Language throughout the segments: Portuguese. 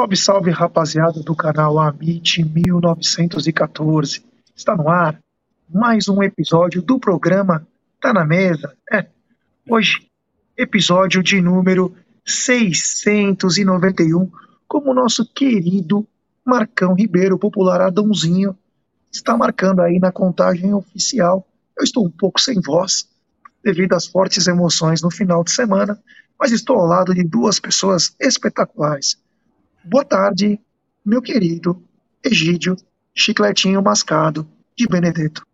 Salve, salve, rapaziada do canal Amit 1914. Está no ar mais um episódio do programa Tá na Mesa. É, hoje, episódio de número 691, como o nosso querido Marcão Ribeiro, popular Adãozinho, está marcando aí na contagem oficial. Eu estou um pouco sem voz, devido às fortes emoções no final de semana, mas estou ao lado de duas pessoas espetaculares. Boa tarde, meu querido Egídio Chicletinho Mascado de Benedetto.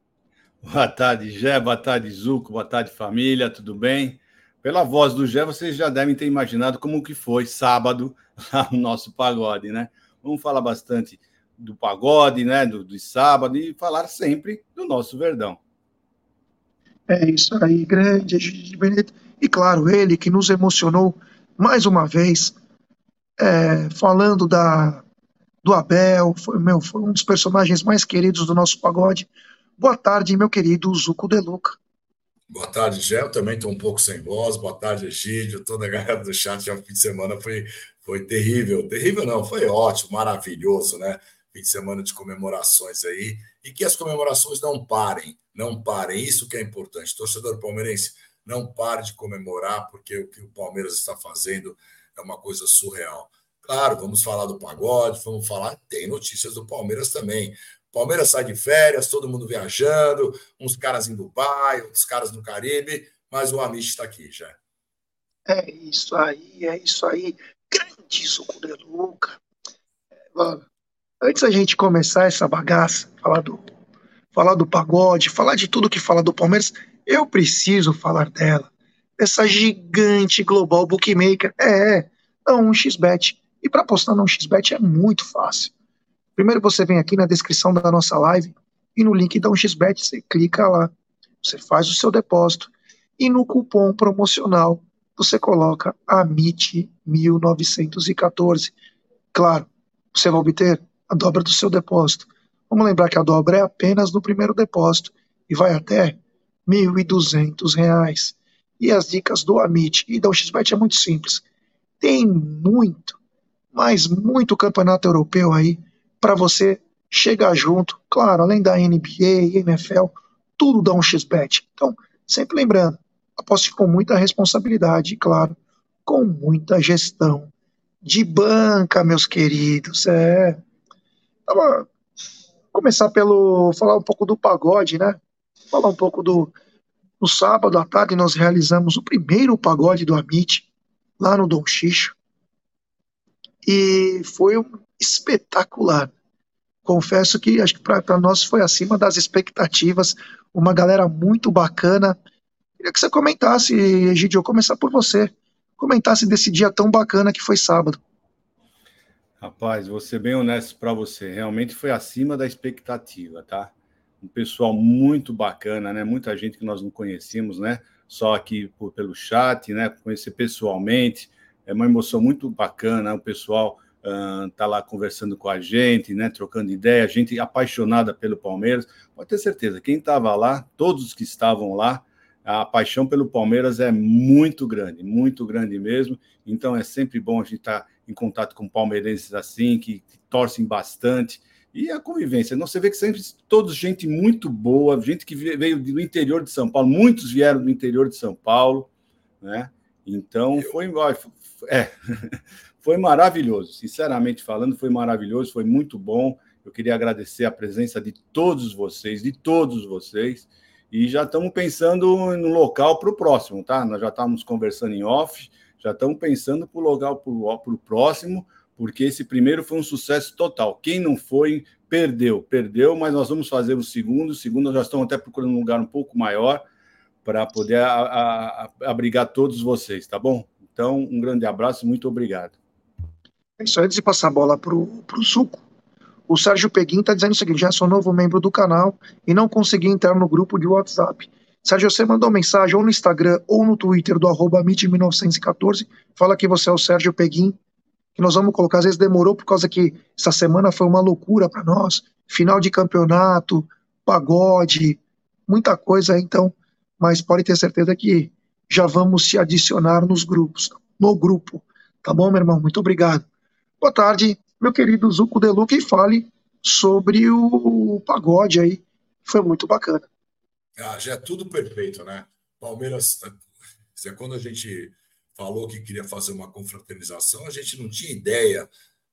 Boa tarde, Gé, boa tarde, Zuco, boa tarde, família, tudo bem? Pela voz do Gé, vocês já devem ter imaginado como que foi sábado lá no nosso pagode, né? Vamos falar bastante do pagode, né, do, do sábado e falar sempre do nosso Verdão. É isso aí, grande Egídio Benedetto. E claro, ele que nos emocionou mais uma vez é, falando da, do Abel, foi, meu, foi um dos personagens mais queridos do nosso pagode. Boa tarde, meu querido Zuco De Luca. Boa tarde, Gé. Eu também estou um pouco sem voz. Boa tarde, Egídio. Toda a galera do chat. Já fim de semana foi, foi terrível. Terrível não, foi ótimo, maravilhoso, né? Fim de semana de comemorações aí. E que as comemorações não parem. Não parem. Isso que é importante. Torcedor palmeirense, não pare de comemorar, porque o que o Palmeiras está fazendo é uma coisa surreal. Claro, vamos falar do pagode, vamos falar, tem notícias do Palmeiras também. Palmeiras sai de férias, todo mundo viajando, uns caras em Dubai, outros caras no Caribe, mas o Amish está aqui já. É isso aí, é isso aí. Grande suco de Luca. Antes da gente começar essa bagaça, falar do, falar do pagode, falar de tudo que fala do Palmeiras, eu preciso falar dela essa gigante global bookmaker. É, é, é um xbet. E para apostar no xbet é muito fácil. Primeiro você vem aqui na descrição da nossa live e no link da 1xBet você clica lá, você faz o seu depósito e no cupom promocional você coloca AMIT1914. Claro, você vai obter a dobra do seu depósito. Vamos lembrar que a dobra é apenas no primeiro depósito e vai até R$ 1.200. E as dicas do Amit e da UXBet é muito simples. Tem muito, mas muito campeonato europeu aí para você chegar junto. Claro, além da NBA, NFL, tudo dá um XBet. Então, sempre lembrando, aposte com muita responsabilidade e, claro, com muita gestão de banca, meus queridos. É. Então, começar pelo falar um pouco do pagode, né? Falar um pouco do no sábado à tarde, nós realizamos o primeiro pagode do Amit, lá no Dom Xixo. E foi um espetacular. Confesso que acho que para nós foi acima das expectativas. Uma galera muito bacana. Queria que você comentasse, Egidio, começar por você. Comentasse desse dia tão bacana que foi sábado. Rapaz, vou ser bem honesto para você. Realmente foi acima da expectativa, tá? Um pessoal muito bacana, né? Muita gente que nós não conhecemos, né? Só aqui por, pelo chat, né? Conhecer pessoalmente, é uma emoção muito bacana. O pessoal tá lá conversando com a gente, né? Trocando ideia, gente apaixonada pelo Palmeiras. Pode ter certeza, quem estava lá, todos que estavam lá, a paixão pelo Palmeiras é muito grande, muito grande mesmo. Então é sempre bom a gente estar tá em contato com palmeirenses assim, que, que torcem bastante e a convivência. Não, você vê que sempre todos gente muito boa, gente que veio do interior de São Paulo, muitos vieram do interior de São Paulo, né? Então foi, é, foi maravilhoso, sinceramente falando, foi maravilhoso, foi muito bom. Eu queria agradecer a presença de todos vocês, de todos vocês, e já estamos pensando no local para o próximo, tá? Nós já estávamos conversando em off, já estamos pensando para o local para o próximo porque esse primeiro foi um sucesso total. Quem não foi, perdeu, perdeu, mas nós vamos fazer o segundo. O segundo, já estamos até procurando um lugar um pouco maior para poder a, a, abrigar todos vocês, tá bom? Então, um grande abraço muito obrigado. É isso, antes de passar a bola para o Suco, o Sérgio Peguim está dizendo o seguinte: já sou novo membro do canal e não consegui entrar no grupo de WhatsApp. Sérgio, você mandou mensagem ou no Instagram ou no Twitter do arroba 1914 fala que você é o Sérgio Peguim que nós vamos colocar, às vezes demorou por causa que essa semana foi uma loucura para nós, final de campeonato, pagode, muita coisa, então, mas pode ter certeza que já vamos se adicionar nos grupos, no grupo, tá bom, meu irmão? Muito obrigado. Boa tarde, meu querido Zuco Deluca, e fale sobre o pagode aí. Foi muito bacana. Ah, já é tudo perfeito, né? Palmeiras, quando a gente falou que queria fazer uma confraternização, a gente não tinha ideia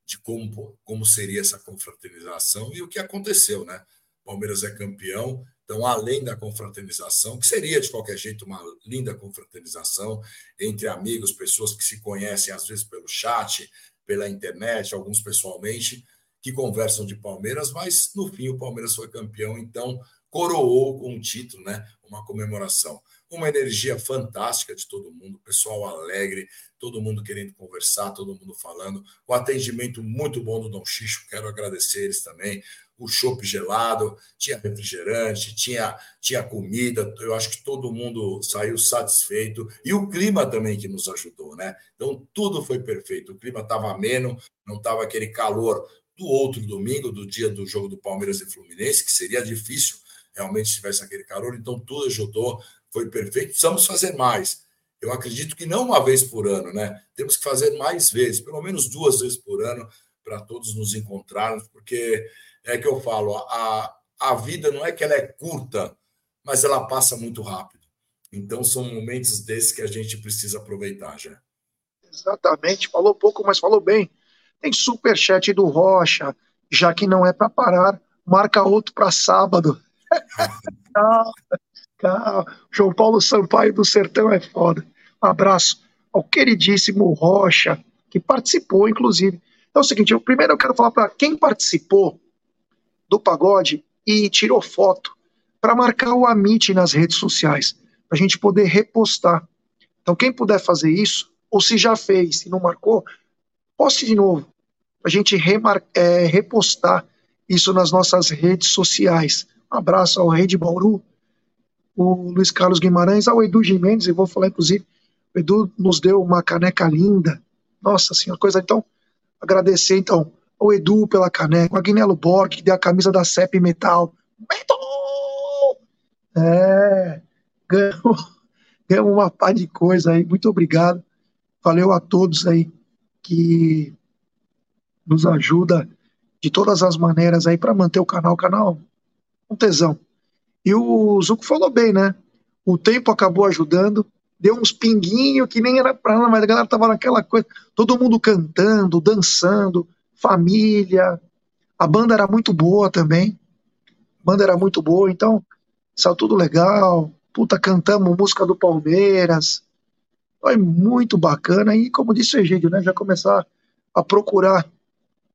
de como, como seria essa confraternização e o que aconteceu, né? Palmeiras é campeão, então, além da confraternização, que seria de qualquer jeito uma linda confraternização entre amigos, pessoas que se conhecem às vezes pelo chat, pela internet, alguns pessoalmente, que conversam de Palmeiras, mas no fim o Palmeiras foi campeão, então coroou com um título, né? Uma comemoração. Uma energia fantástica de todo mundo, pessoal alegre, todo mundo querendo conversar, todo mundo falando. O atendimento muito bom do Dom Xixo, quero agradecer eles também o chopp gelado, tinha refrigerante, tinha, tinha comida, eu acho que todo mundo saiu satisfeito, e o clima também que nos ajudou, né? Então tudo foi perfeito, o clima estava ameno, não estava aquele calor do outro domingo, do dia do jogo do Palmeiras e Fluminense, que seria difícil realmente se tivesse aquele calor, então tudo ajudou, foi perfeito, precisamos fazer mais. Eu acredito que não uma vez por ano, né? Temos que fazer mais vezes, pelo menos duas vezes por ano, para todos nos encontrarmos, porque é que eu falo, a, a vida não é que ela é curta, mas ela passa muito rápido. Então são momentos desses que a gente precisa aproveitar já. Exatamente, falou pouco, mas falou bem. Tem super chat do Rocha, já que não é para parar, marca outro para sábado. João Paulo Sampaio do Sertão é foda. Um abraço ao queridíssimo Rocha, que participou, inclusive. Então é o seguinte, primeiro eu quero falar para quem participou do pagode e tirou foto para marcar o Amit nas redes sociais, para a gente poder repostar. Então, quem puder fazer isso, ou se já fez e não marcou, poste de novo, para a gente remar, é, repostar isso nas nossas redes sociais. Um abraço ao Rei de Bauru, o Luiz Carlos Guimarães, ao Edu Gimenez, e vou falar inclusive, o Edu nos deu uma caneca linda. Nossa senhora, coisa então. Agradecer então o Edu pela caneca, o Agnello Borg, que deu a camisa da CEP Metal. Metal! É, ganhamos, ganhamos uma pá de coisa aí. Muito obrigado. Valeu a todos aí que nos ajuda de todas as maneiras aí para manter o canal. O canal um tesão. E o Zuco falou bem, né? O tempo acabou ajudando, deu uns pinguinhos que nem era pra lá, mas a galera tava naquela coisa, todo mundo cantando, dançando, família. A banda era muito boa também. A banda era muito boa, então saiu tudo legal. Puta, cantamos música do Palmeiras. Foi muito bacana. E como disse o Egídio, né, já começar a procurar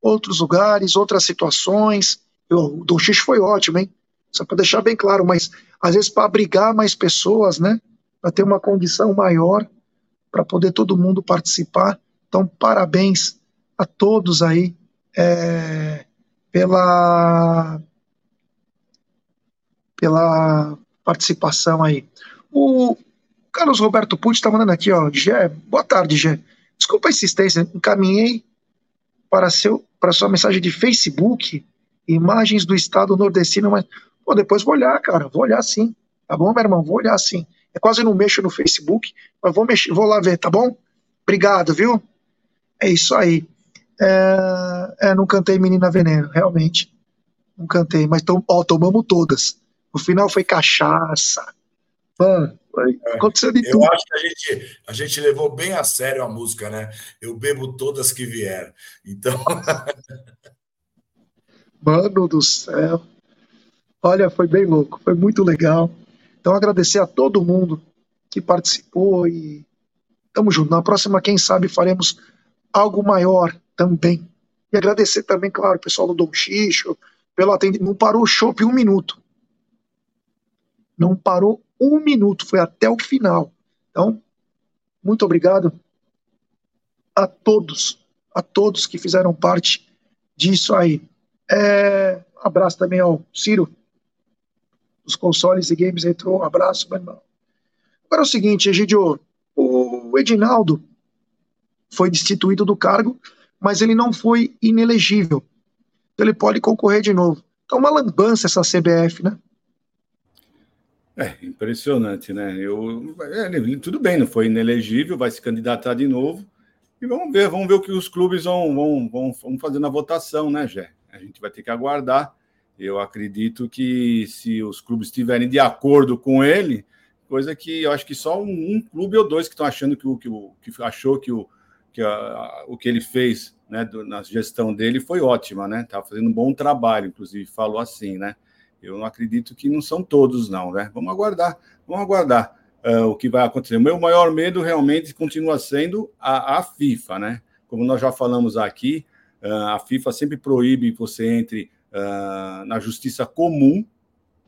outros lugares, outras situações. O Dom Xixo foi ótimo, hein? Só para deixar bem claro, mas às vezes para abrigar mais pessoas, né? Para ter uma condição maior, para poder todo mundo participar. Então, parabéns a todos aí é, pela, pela participação aí. O Carlos Roberto Pucci está mandando aqui, ó, Gé, boa tarde, Gé. Desculpa a insistência, encaminhei para, seu, para sua mensagem de Facebook imagens do estado nordestino, mas pô, depois vou olhar, cara, vou olhar sim, tá bom, meu irmão? Vou olhar sim. É quase não mexo no Facebook, mas vou mexer, vou lá ver, tá bom? Obrigado, viu? É isso aí. É, é, não cantei Menina Veneno, realmente. Não cantei, mas tom, ó, tomamos todas. No final foi cachaça. Mano, aconteceu de eu tudo. Eu acho que a gente, a gente levou bem a sério a música, né? Eu bebo todas que vieram. Então. Mano do céu. Olha, foi bem louco, foi muito legal. Então, agradecer a todo mundo que participou e tamo junto. Na próxima, quem sabe, faremos algo maior também. E agradecer também, claro, o pessoal do Dom Xixo, pelo atendimento. Não parou o shopping um minuto. Não parou um minuto, foi até o final. Então, muito obrigado a todos, a todos que fizeram parte disso aí. É, abraço também ao Ciro, dos consoles e games entrou. Um abraço, meu irmão. Agora é o seguinte, Egidio, o Edinaldo foi destituído do cargo, mas ele não foi inelegível. Então ele pode concorrer de novo. Então, uma lambança essa CBF, né? É, impressionante, né? Eu, tudo bem, não foi inelegível, vai se candidatar de novo. E vamos ver, vamos ver o que os clubes vão, vão, vão, vão fazer na votação, né, Gé? A gente vai ter que aguardar. Eu acredito que se os clubes estiverem de acordo com ele, coisa que eu acho que só um, um clube ou dois que estão achando que o que, o, que achou que o que a, o que ele fez né, do, na gestão dele foi ótima, né? Tá fazendo um bom trabalho, inclusive falou assim, né? Eu não acredito que não são todos, não, né? Vamos aguardar, vamos aguardar uh, o que vai acontecer. O meu maior medo realmente continua sendo a, a FIFA, né? Como nós já falamos aqui, uh, a FIFA sempre proíbe que você entre uh, na justiça comum,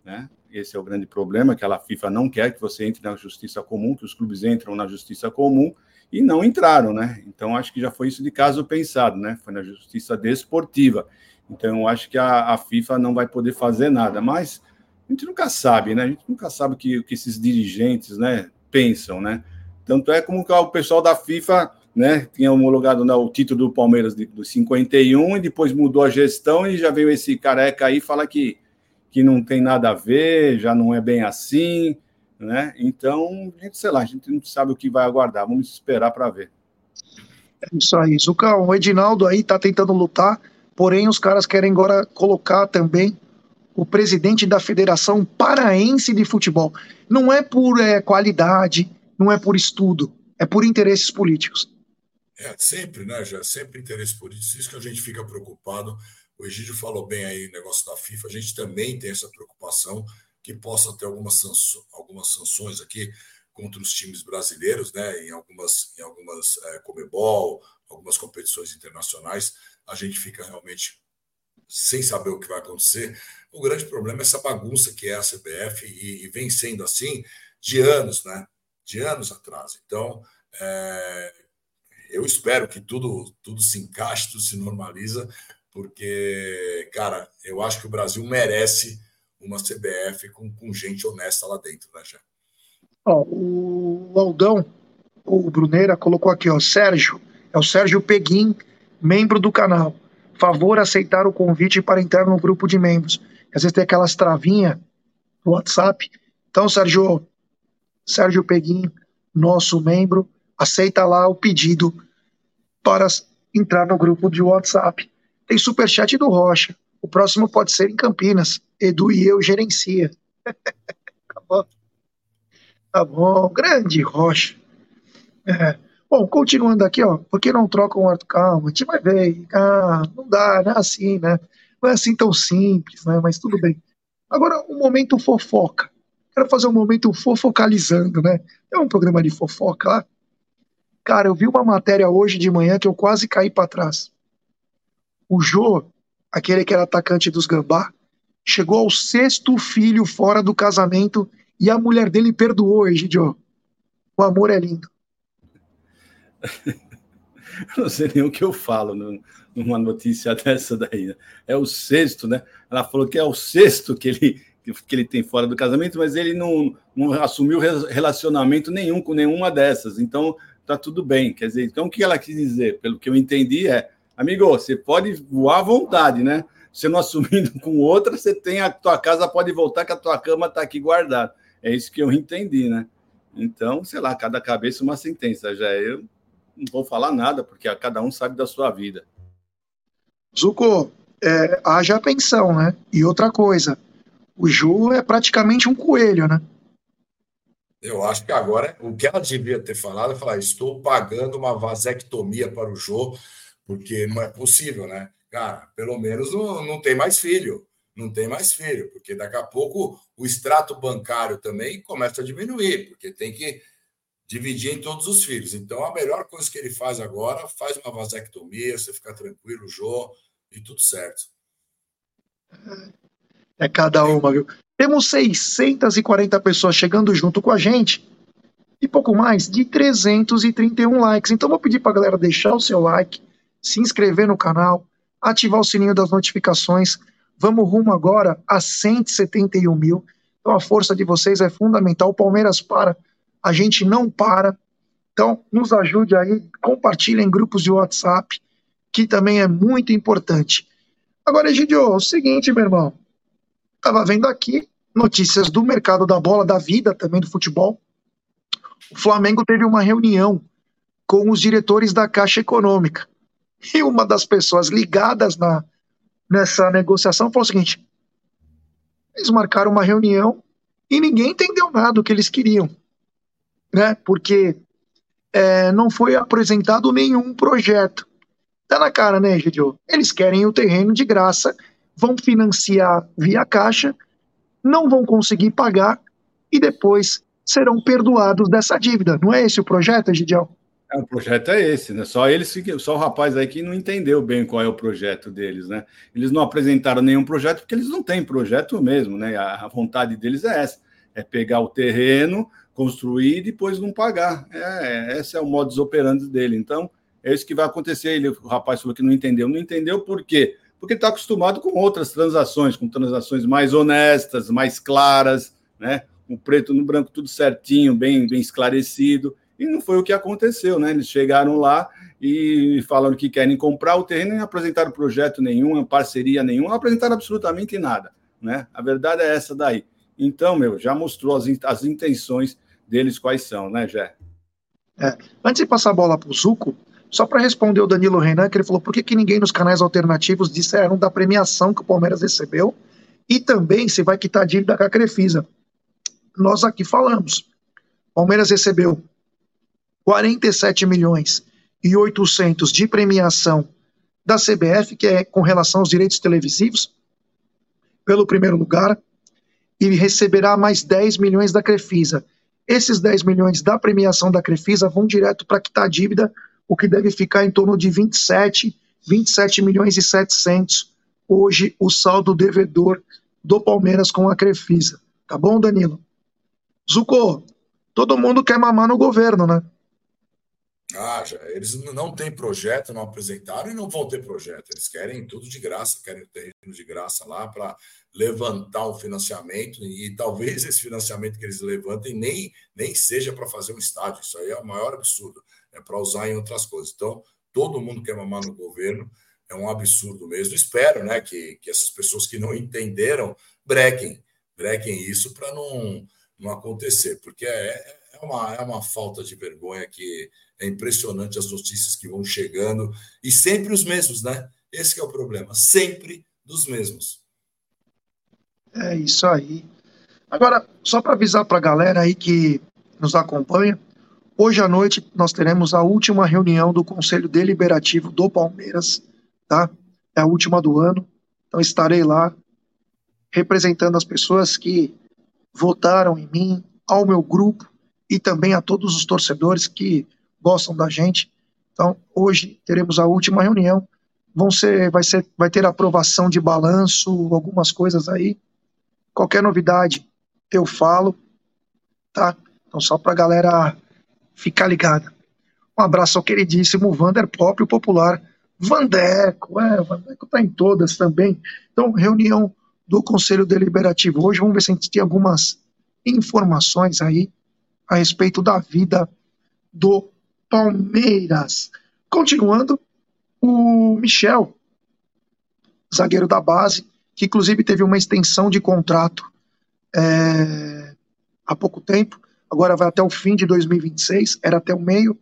né? Esse é o grande problema, que a FIFA não quer que você entre na justiça comum, que os clubes entram na justiça comum e não entraram, né? Então acho que já foi isso de caso pensado, né? Foi na justiça desportiva. Então acho que a, a FIFA não vai poder fazer nada, mas a gente nunca sabe, né? A gente nunca sabe o que, que esses dirigentes, né, pensam, né? Tanto é como que o pessoal da FIFA né? Tinha homologado né, o título do Palmeiras de, do 51 e depois mudou a gestão e já veio esse careca aí fala que, que não tem nada a ver, já não é bem assim, né? Então, gente, sei lá, a gente não sabe o que vai aguardar, vamos esperar para ver. É isso aí, Zucão, o Edinaldo aí tá tentando lutar, porém os caras querem agora colocar também o presidente da Federação Paraense de Futebol. Não é por é, qualidade, não é por estudo, é por interesses políticos. É, sempre, né, já sempre interesse político, isso que a gente fica preocupado. O Egídio falou bem aí o negócio da FIFA, a gente também tem essa preocupação que possa ter algumas, sanções, algumas sanções aqui contra os times brasileiros, né, em algumas, em algumas é, Comebol, algumas competições internacionais, a gente fica realmente sem saber o que vai acontecer. O grande problema é essa bagunça que é a CBF e, e vem sendo assim de anos, né, de anos atrás. Então, é, eu espero que tudo, tudo se encaixe, tudo se normaliza, porque, cara, eu acho que o Brasil merece uma CBF com, com gente honesta lá dentro, né, já. Ó, o Aldão, o Bruneira, colocou aqui, ó, Sérgio, é o Sérgio Peguim, membro do canal. Favor aceitar o convite para entrar no grupo de membros. Às vezes tem aquelas travinhas no WhatsApp. Então, Sérgio, Sérgio Peguim, nosso membro, aceita lá o pedido para entrar no grupo de WhatsApp. Tem superchat do Rocha. O próximo pode ser em Campinas. Edu e eu gerencia. tá bom. Tá bom. Grande Rocha. É. Bom, continuando aqui, ó. Por que não trocam o Arthur? Calma, a gente vai ver. Ah, não dá, não é assim, né? Não é assim tão simples, né? Mas tudo bem. Agora, um momento fofoca. Quero fazer um momento fofocalizando, né? É um programa de fofoca lá. Cara, eu vi uma matéria hoje de manhã que eu quase caí para trás. O Jô, aquele que era atacante dos Gambá, chegou ao sexto filho fora do casamento e a mulher dele perdoou, Egidio. O amor é lindo. não sei nem o que eu falo numa notícia dessa daí. Né? É o sexto, né? Ela falou que é o sexto que ele, que ele tem fora do casamento, mas ele não, não assumiu relacionamento nenhum com nenhuma dessas. Então, tá tudo bem. Quer dizer, então o que ela quis dizer, pelo que eu entendi, é, amigo, você pode voar à vontade, né? Você não assumindo com outra, você tem a tua casa pode voltar que a tua cama está aqui guardada. É isso que eu entendi, né? Então, sei lá, cada cabeça uma sentença. Já eu não vou falar nada, porque cada um sabe da sua vida. Zuko, é, haja pensão, né? E outra coisa, o Ju é praticamente um coelho, né? Eu acho que agora o que ela devia ter falado é falar: estou pagando uma vasectomia para o Jô, porque não é possível, né? Cara, pelo menos não, não tem mais filho. Não tem mais filho, porque daqui a pouco o extrato bancário também começa a diminuir, porque tem que dividir em todos os filhos. Então, a melhor coisa que ele faz agora, faz uma vasectomia, você fica tranquilo, Jô, e tudo certo. É cada uma, viu? Temos 640 pessoas chegando junto com a gente e pouco mais de 331 likes. Então vou pedir para a galera deixar o seu like, se inscrever no canal, ativar o sininho das notificações. Vamos rumo agora a 171 mil. Então a força de vocês é fundamental. O Palmeiras para, a gente não para. Então nos ajude aí, compartilhem em grupos de WhatsApp, que também é muito importante. Agora, Egidio, é o seguinte, meu irmão. Estava vendo aqui notícias do mercado da bola, da vida também do futebol. O Flamengo teve uma reunião com os diretores da Caixa Econômica. E uma das pessoas ligadas na, nessa negociação falou o seguinte: eles marcaram uma reunião e ninguém entendeu nada do que eles queriam, né? Porque é, não foi apresentado nenhum projeto. Tá na cara, né, Gidio? Eles querem o terreno de graça, vão financiar via Caixa, não vão conseguir pagar e depois serão perdoados dessa dívida. Não é esse o projeto, Gidião? É, o projeto é esse, né? Só eles, só o rapaz aí que não entendeu bem qual é o projeto deles, né? Eles não apresentaram nenhum projeto porque eles não têm projeto mesmo, né? A, vontade deles é essa: é pegar o terreno, construir e depois não pagar. É, esse é o modus operandi dele. Então, é isso que vai acontecer. Ele, o rapaz falou que não entendeu. Não entendeu por quê? Porque está acostumado com outras transações, com transações mais honestas, mais claras, né? O preto no branco, tudo certinho, bem, bem esclarecido. E não foi o que aconteceu, né? Eles chegaram lá e falaram que querem comprar o terreno não apresentaram projeto nenhum, parceria nenhuma, não apresentaram absolutamente nada, né? A verdade é essa daí. Então, meu, já mostrou as, as intenções deles quais são, né, Jé? É. Antes de passar a bola para o Zuco, só para responder o Danilo Renan, que ele falou por que, que ninguém nos canais alternativos disseram da premiação que o Palmeiras recebeu e também se vai quitar a dívida com a Crefisa. Nós aqui falamos. Palmeiras recebeu 47 milhões e 800 de premiação da CBF, que é com relação aos direitos televisivos, pelo primeiro lugar, e receberá mais 10 milhões da Crefisa. Esses 10 milhões da premiação da Crefisa vão direto para quitar a dívida, o que deve ficar em torno de 27, 27 milhões e 700 hoje o saldo devedor do Palmeiras com a Crefisa. Tá bom, Danilo? Zucco, todo mundo quer mamar no governo, né? Ah, já, eles não têm projeto, não apresentaram e não vão ter projeto. Eles querem tudo de graça, querem terreno de graça lá para levantar um financiamento e talvez esse financiamento que eles levantem nem, nem seja para fazer um estádio. Isso aí é o maior absurdo, é para usar em outras coisas. Então, todo mundo quer mamar no governo, é um absurdo mesmo. Espero né, que, que essas pessoas que não entenderam brequem, brequem isso para não, não acontecer, porque é, é, uma, é uma falta de vergonha que é impressionante as notícias que vão chegando e sempre os mesmos, né? Esse é o problema, sempre dos mesmos. É isso aí. Agora, só para avisar para a galera aí que nos acompanha, hoje à noite nós teremos a última reunião do Conselho Deliberativo do Palmeiras, tá? É a última do ano. Então estarei lá representando as pessoas que votaram em mim, ao meu grupo e também a todos os torcedores que gostam da gente. Então, hoje teremos a última reunião. Vão ser, vai, ser, vai ter aprovação de balanço, algumas coisas aí. Qualquer novidade eu falo, tá? Então, só para a galera ficar ligada. Um abraço ao queridíssimo Vander Pop, o popular Vandeco. É, o Vandeco tá em todas também. Então, reunião do Conselho Deliberativo hoje. Vamos ver se a gente tem algumas informações aí a respeito da vida do Palmeiras. Continuando, o Michel, zagueiro da base, que inclusive teve uma extensão de contrato é, há pouco tempo, agora vai até o fim de 2026, era até o meio,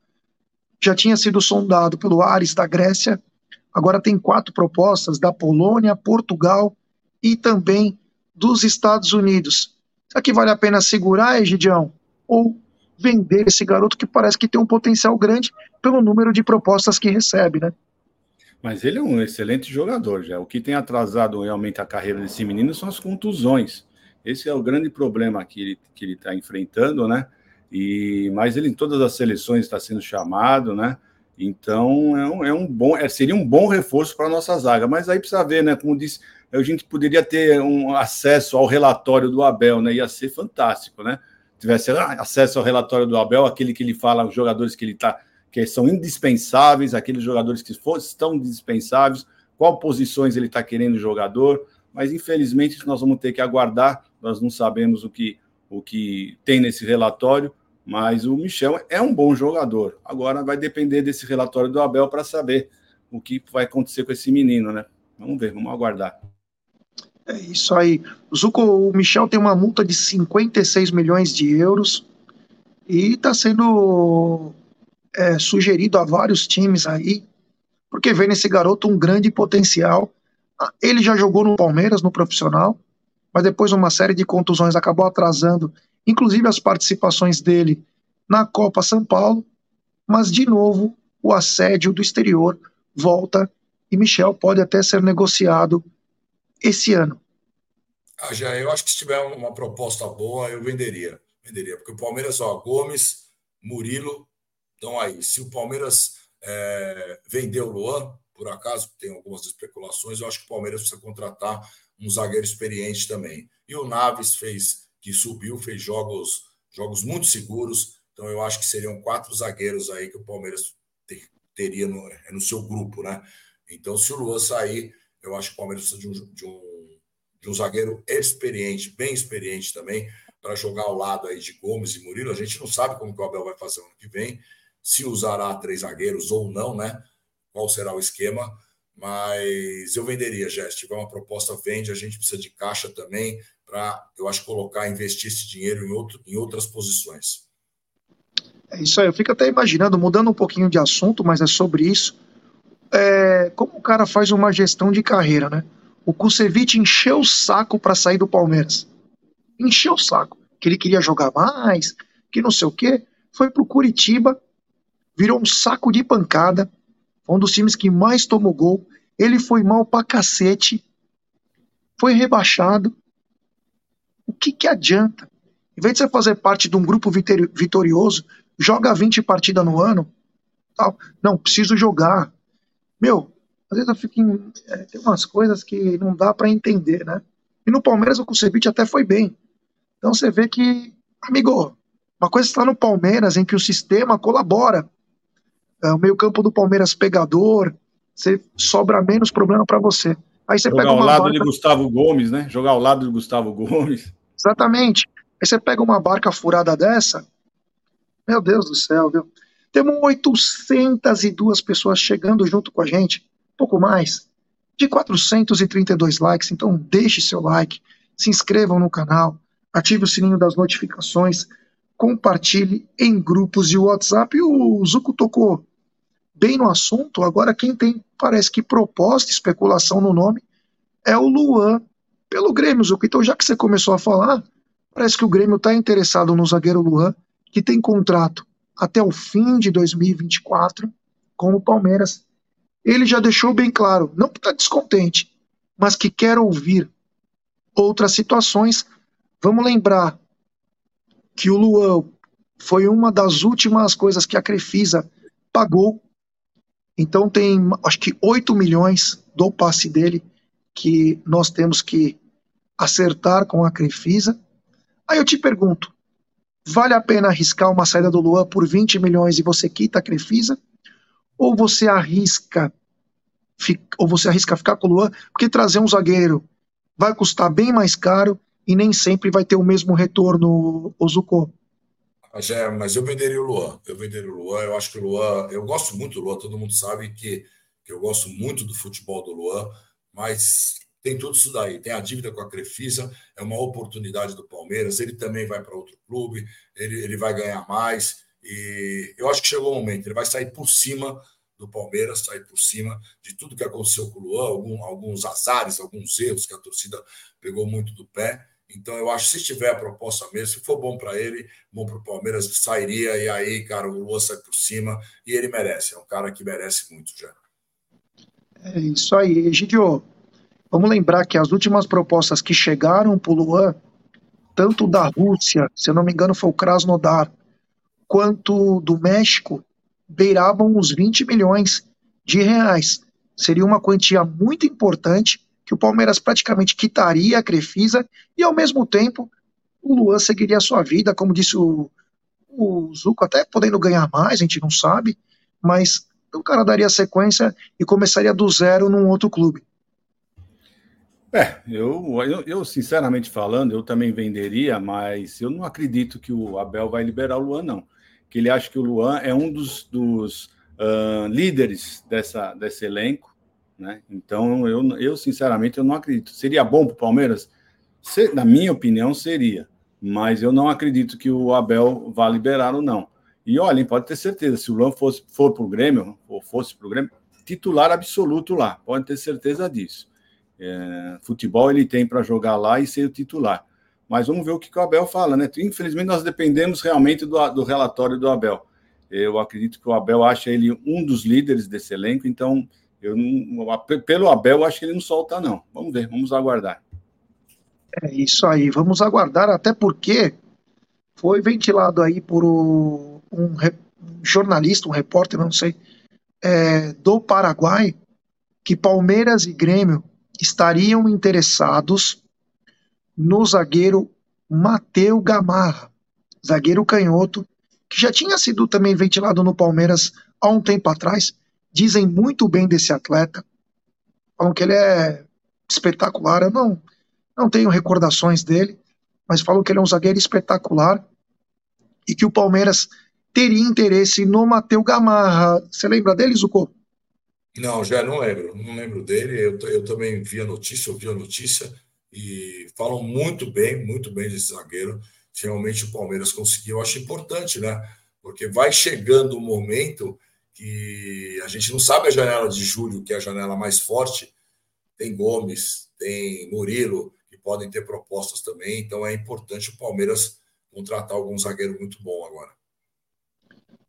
já tinha sido sondado pelo Ares da Grécia, agora tem quatro propostas da Polônia, Portugal e também dos Estados Unidos. Será que vale a pena segurar, Egidião? Ou vender esse garoto que parece que tem um potencial grande pelo número de propostas que recebe, né? Mas ele é um excelente jogador, já. O que tem atrasado realmente a carreira desse menino são as contusões. Esse é o grande problema que ele que ele está enfrentando, né? E mas ele em todas as seleções está sendo chamado, né? Então é um, é um bom, é, seria um bom reforço para a nossa zaga. Mas aí precisa ver, né? Como disse, a gente poderia ter um acesso ao relatório do Abel, né? Ia ser fantástico, né? Tivesse acesso ao relatório do Abel, aquele que ele fala, os jogadores que ele tá, que são indispensáveis, aqueles jogadores que estão indispensáveis, qual posições ele está querendo o jogador, mas infelizmente nós vamos ter que aguardar, nós não sabemos o que, o que tem nesse relatório, mas o Michel é um bom jogador. Agora vai depender desse relatório do Abel para saber o que vai acontecer com esse menino, né? Vamos ver, vamos aguardar. É isso aí. Zuko, o Michel tem uma multa de 56 milhões de euros e está sendo é, sugerido a vários times aí, porque vê nesse garoto um grande potencial. Ah, ele já jogou no Palmeiras, no profissional, mas depois uma série de contusões acabou atrasando, inclusive as participações dele na Copa São Paulo. Mas, de novo, o assédio do exterior volta e Michel pode até ser negociado esse ano. Ah, já, eu acho que se tiver uma proposta boa, eu venderia. Venderia, porque o Palmeiras, ó, Gomes, Murilo, estão aí. Se o Palmeiras é, vender o Luan, por acaso, tem algumas especulações, eu acho que o Palmeiras precisa contratar um zagueiro experiente também. E o Naves fez, que subiu, fez jogos, jogos muito seguros. Então eu acho que seriam quatro zagueiros aí que o Palmeiras ter, teria no, no seu grupo, né? Então, se o Luan sair, eu acho que o Palmeiras precisa de um, de um, de um zagueiro experiente, bem experiente também, para jogar ao lado aí de Gomes e Murilo. A gente não sabe como que o Abel vai fazer ano que vem, se usará três zagueiros ou não, né? Qual será o esquema? Mas eu venderia, já. Se tiver uma proposta, vende. A gente precisa de caixa também para, eu acho, colocar, investir esse dinheiro em, outro, em outras posições. É isso aí. Eu fico até imaginando, mudando um pouquinho de assunto, mas é sobre isso é, como o cara faz uma gestão de carreira, né? O Kusevich encheu o saco para sair do Palmeiras. Encheu o saco. Que ele queria jogar mais, que não sei o quê. Foi pro Curitiba, virou um saco de pancada. Um dos times que mais tomou gol. Ele foi mal pra cacete. Foi rebaixado. O que que adianta? Em vez de você fazer parte de um grupo vitorioso, joga 20 partidas no ano. Tal. Não, preciso jogar meu, às vezes eu fico em, é, tem umas coisas que não dá para entender, né? E no Palmeiras o Kusevich até foi bem. Então você vê que, amigo, uma coisa está no Palmeiras em que o sistema colabora. É, o meio-campo do Palmeiras pegador, você sobra menos problema para você. Aí você Jogar pega uma ao lado barca... de Gustavo Gomes, né? Jogar ao lado de Gustavo Gomes. Exatamente. Aí você pega uma barca furada dessa, meu Deus do céu, viu? Temos 802 pessoas chegando junto com a gente, pouco mais, de 432 likes. Então, deixe seu like, se inscrevam no canal, ative o sininho das notificações, compartilhe em grupos de WhatsApp. E o Zuko tocou bem no assunto. Agora, quem tem, parece que proposta, especulação no nome, é o Luan, pelo Grêmio, Zuko. Então, já que você começou a falar, parece que o Grêmio está interessado no zagueiro Luan, que tem contrato até o fim de 2024 com o Palmeiras. Ele já deixou bem claro, não que está descontente, mas que quer ouvir outras situações. Vamos lembrar que o Luan foi uma das últimas coisas que a Crefisa pagou. Então tem acho que 8 milhões do passe dele que nós temos que acertar com a Crefisa. Aí eu te pergunto, Vale a pena arriscar uma saída do Luan por 20 milhões e você quita a Crefisa? Ou você arrisca ou você arrisca ficar com o Luan, porque trazer um zagueiro vai custar bem mais caro e nem sempre vai ter o mesmo retorno, Ozuko. Mas, é, mas eu venderia o Luan. Eu venderia o Luan. Eu acho que o Luan. Eu gosto muito do Luan, todo mundo sabe que, que eu gosto muito do futebol do Luan, mas tem tudo isso daí. Tem a dívida com a Crefisa, é uma oportunidade do Palmeiras. Ele também vai para outro clube, ele, ele vai ganhar mais. E eu acho que chegou o momento. Ele vai sair por cima do Palmeiras, sair por cima de tudo que aconteceu com o Luan, algum, alguns azares, alguns erros que a torcida pegou muito do pé. Então, eu acho que se tiver a proposta mesmo, se for bom para ele, bom para o Palmeiras, sairia. E aí, cara, o Luan sai por cima e ele merece. É um cara que merece muito já. É isso aí, Egidio. Vamos lembrar que as últimas propostas que chegaram para o Luan, tanto da Rússia, se eu não me engano foi o Krasnodar, quanto do México, beiravam os 20 milhões de reais. Seria uma quantia muito importante que o Palmeiras praticamente quitaria a Crefisa e, ao mesmo tempo, o Luan seguiria a sua vida, como disse o, o Zuco, até podendo ganhar mais, a gente não sabe, mas o cara daria sequência e começaria do zero num outro clube. É, eu, eu, eu, sinceramente falando, eu também venderia, mas eu não acredito que o Abel vai liberar o Luan, não. Que ele acha que o Luan é um dos, dos uh, líderes dessa, desse elenco, né? Então, eu, eu sinceramente eu não acredito. Seria bom para o Palmeiras? Se, na minha opinião, seria, mas eu não acredito que o Abel vá liberá-lo, não. E olhem, pode ter certeza, se o Luan fosse, for para o Grêmio, ou fosse para o Grêmio, titular absoluto lá, pode ter certeza disso. É, futebol ele tem para jogar lá e ser o titular. Mas vamos ver o que, que o Abel fala, né? Infelizmente, nós dependemos realmente do, do relatório do Abel. Eu acredito que o Abel acha ele um dos líderes desse elenco, então eu não, pelo Abel, eu acho que ele não solta, não. Vamos ver, vamos aguardar. É isso aí, vamos aguardar, até porque foi ventilado aí por um, um jornalista, um repórter, não sei, é, do Paraguai, que Palmeiras e Grêmio estariam interessados no zagueiro Mateu Gamarra, zagueiro canhoto, que já tinha sido também ventilado no Palmeiras há um tempo atrás. Dizem muito bem desse atleta, falam que ele é espetacular. Eu não, não tenho recordações dele, mas falam que ele é um zagueiro espetacular e que o Palmeiras teria interesse no Mateu Gamarra. Você lembra dele, Zucco? Não, já não lembro, não lembro dele. Eu, eu também vi a notícia, ouvi a notícia e falam muito bem, muito bem desse zagueiro. Realmente o Palmeiras conseguiu, eu acho importante, né? Porque vai chegando o um momento que a gente não sabe a janela de julho, que é a janela mais forte. Tem Gomes, tem Murilo, que podem ter propostas também. Então é importante o Palmeiras contratar algum zagueiro muito bom agora.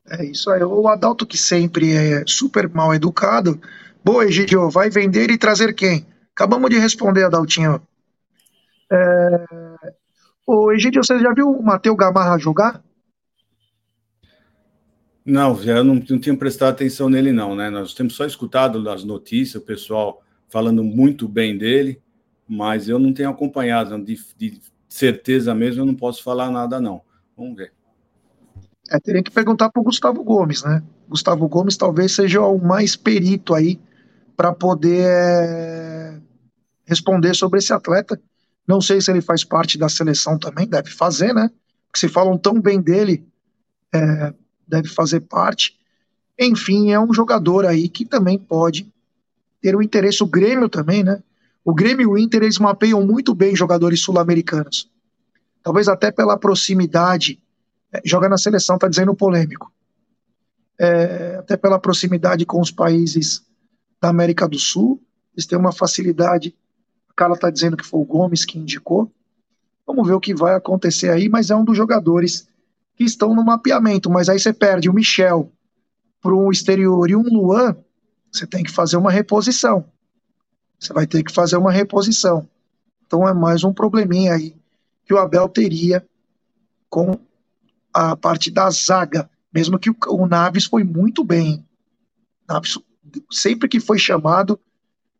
É isso aí. O Adalto, que sempre é super mal educado. Boa, Egidio, vai vender e trazer quem? Acabamos de responder, Adaltinho. É... Ô, Egidio, você já viu o Matheus Gamarra jogar? Não, já não, não tinha prestado atenção nele, não, né? Nós temos só escutado as notícias, o pessoal falando muito bem dele, mas eu não tenho acompanhado, de, de certeza mesmo, eu não posso falar nada, não. Vamos ver. É, teria que perguntar para o Gustavo Gomes, né? Gustavo Gomes talvez seja o mais perito aí para poder é, responder sobre esse atleta. Não sei se ele faz parte da seleção também, deve fazer, né? Porque se falam tão bem dele, é, deve fazer parte. Enfim, é um jogador aí que também pode ter um interesse. O Grêmio também, né? O Grêmio e o Inter, eles mapeiam muito bem jogadores sul-americanos. Talvez até pela proximidade joga na seleção, está dizendo polêmico. É, até pela proximidade com os países da América do Sul, eles têm uma facilidade. A Carla está dizendo que foi o Gomes que indicou. Vamos ver o que vai acontecer aí, mas é um dos jogadores que estão no mapeamento. Mas aí você perde o Michel para um exterior e um Luan, você tem que fazer uma reposição. Você vai ter que fazer uma reposição. Então é mais um probleminha aí que o Abel teria com a parte da zaga, mesmo que o, o Naves foi muito bem. Naves, sempre que foi chamado,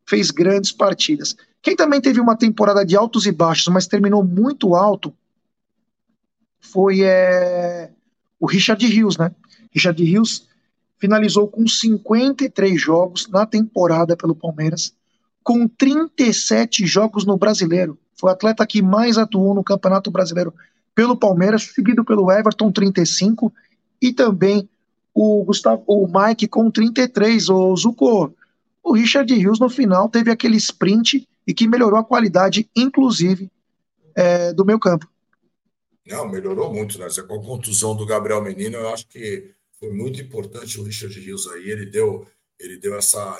fez grandes partidas. Quem também teve uma temporada de altos e baixos, mas terminou muito alto, foi é, o Richard Rios, né? Richard Rios finalizou com 53 jogos na temporada pelo Palmeiras, com 37 jogos no Brasileiro. Foi o atleta que mais atuou no Campeonato Brasileiro pelo Palmeiras, seguido pelo Everton, 35, e também o Gustavo, o Mike com 33, o Zuko. O Richard Rios no final teve aquele sprint e que melhorou a qualidade, inclusive, é, do meu campo. Não, melhorou muito, né? Com a contusão do Gabriel Menino, eu acho que foi muito importante o Richard Rios aí. Ele deu, ele deu essa.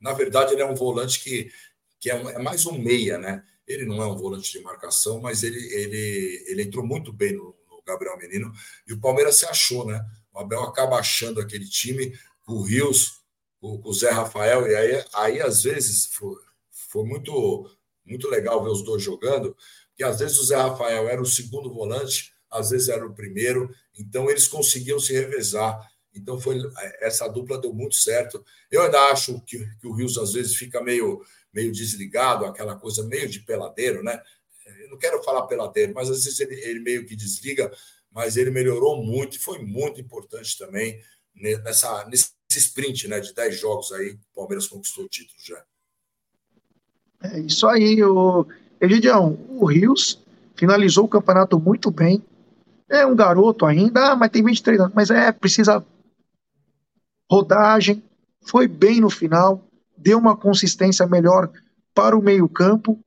Na verdade, ele é um volante que, que é, é mais um meia, né? Ele não é um volante de marcação, mas ele, ele, ele entrou muito bem no, no Gabriel Menino e o Palmeiras se achou, né? O Abel acaba achando aquele time, o Rios, o, Zé Rafael, e aí, aí às vezes foi, foi muito, muito legal ver os dois jogando, que às vezes o Zé Rafael era o segundo volante, às vezes era o primeiro, então eles conseguiam se revezar. Então foi essa dupla deu muito certo. Eu ainda acho que, que o Rios às vezes fica meio meio desligado, aquela coisa meio de peladeiro, né? Eu não quero falar peladeiro, mas às vezes ele, ele meio que desliga, mas ele melhorou muito e foi muito importante também nessa, nesse sprint né, de 10 jogos aí, o Palmeiras conquistou o título já. É isso aí, o Egidião, o Rios finalizou o campeonato muito bem. É um garoto ainda, ah, mas tem 23 anos, mas é, precisa rodagem, foi bem no final, deu uma consistência melhor para o meio-campo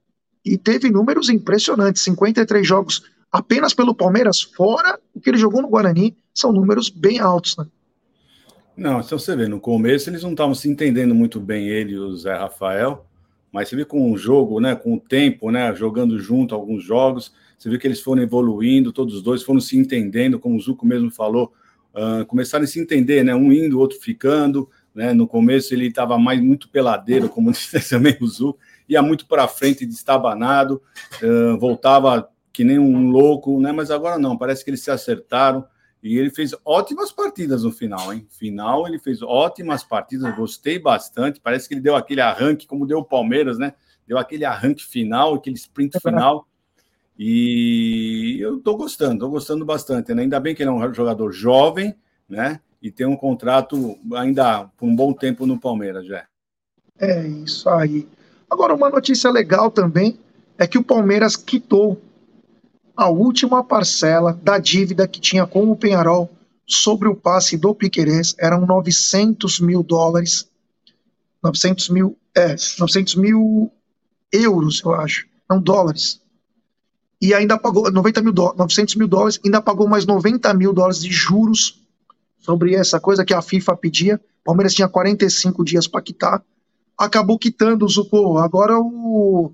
e teve números impressionantes 53 jogos apenas pelo Palmeiras, fora o que ele jogou no Guarani, são números bem altos, né? Não, então você vê, no começo eles não estavam se entendendo muito bem, ele e o Zé Rafael, mas você vê com o jogo, né, com o tempo, né, jogando junto alguns jogos, você vê que eles foram evoluindo, todos os dois foram se entendendo, como o Zuco mesmo falou, uh, começaram a se entender, né, um indo, o outro ficando, né, no começo ele estava mais muito peladeiro, como disse também o Zuco, ia muito para frente, destabanado, uh, voltava que nem um louco, né, mas agora não, parece que eles se acertaram, e ele fez ótimas partidas no final, hein? Final, ele fez ótimas partidas, gostei bastante. Parece que ele deu aquele arranque, como deu o Palmeiras, né? Deu aquele arranque final, aquele sprint final. E eu tô gostando, tô gostando bastante. Né? Ainda bem que ele é um jogador jovem, né? E tem um contrato ainda por um bom tempo no Palmeiras, já. É isso aí. Agora, uma notícia legal também é que o Palmeiras quitou a última parcela da dívida que tinha com o Penharol sobre o passe do Piquerez eram 900 mil dólares, 900 mil, é, 900 mil euros, eu acho, não dólares. E ainda pagou 90 mil 900 mil dólares, ainda pagou mais 90 mil dólares de juros sobre essa coisa que a FIFA pedia. O Palmeiras tinha 45 dias para quitar, acabou quitando, Zucco. Agora o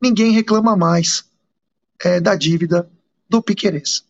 ninguém reclama mais é, da dívida do Piquerez.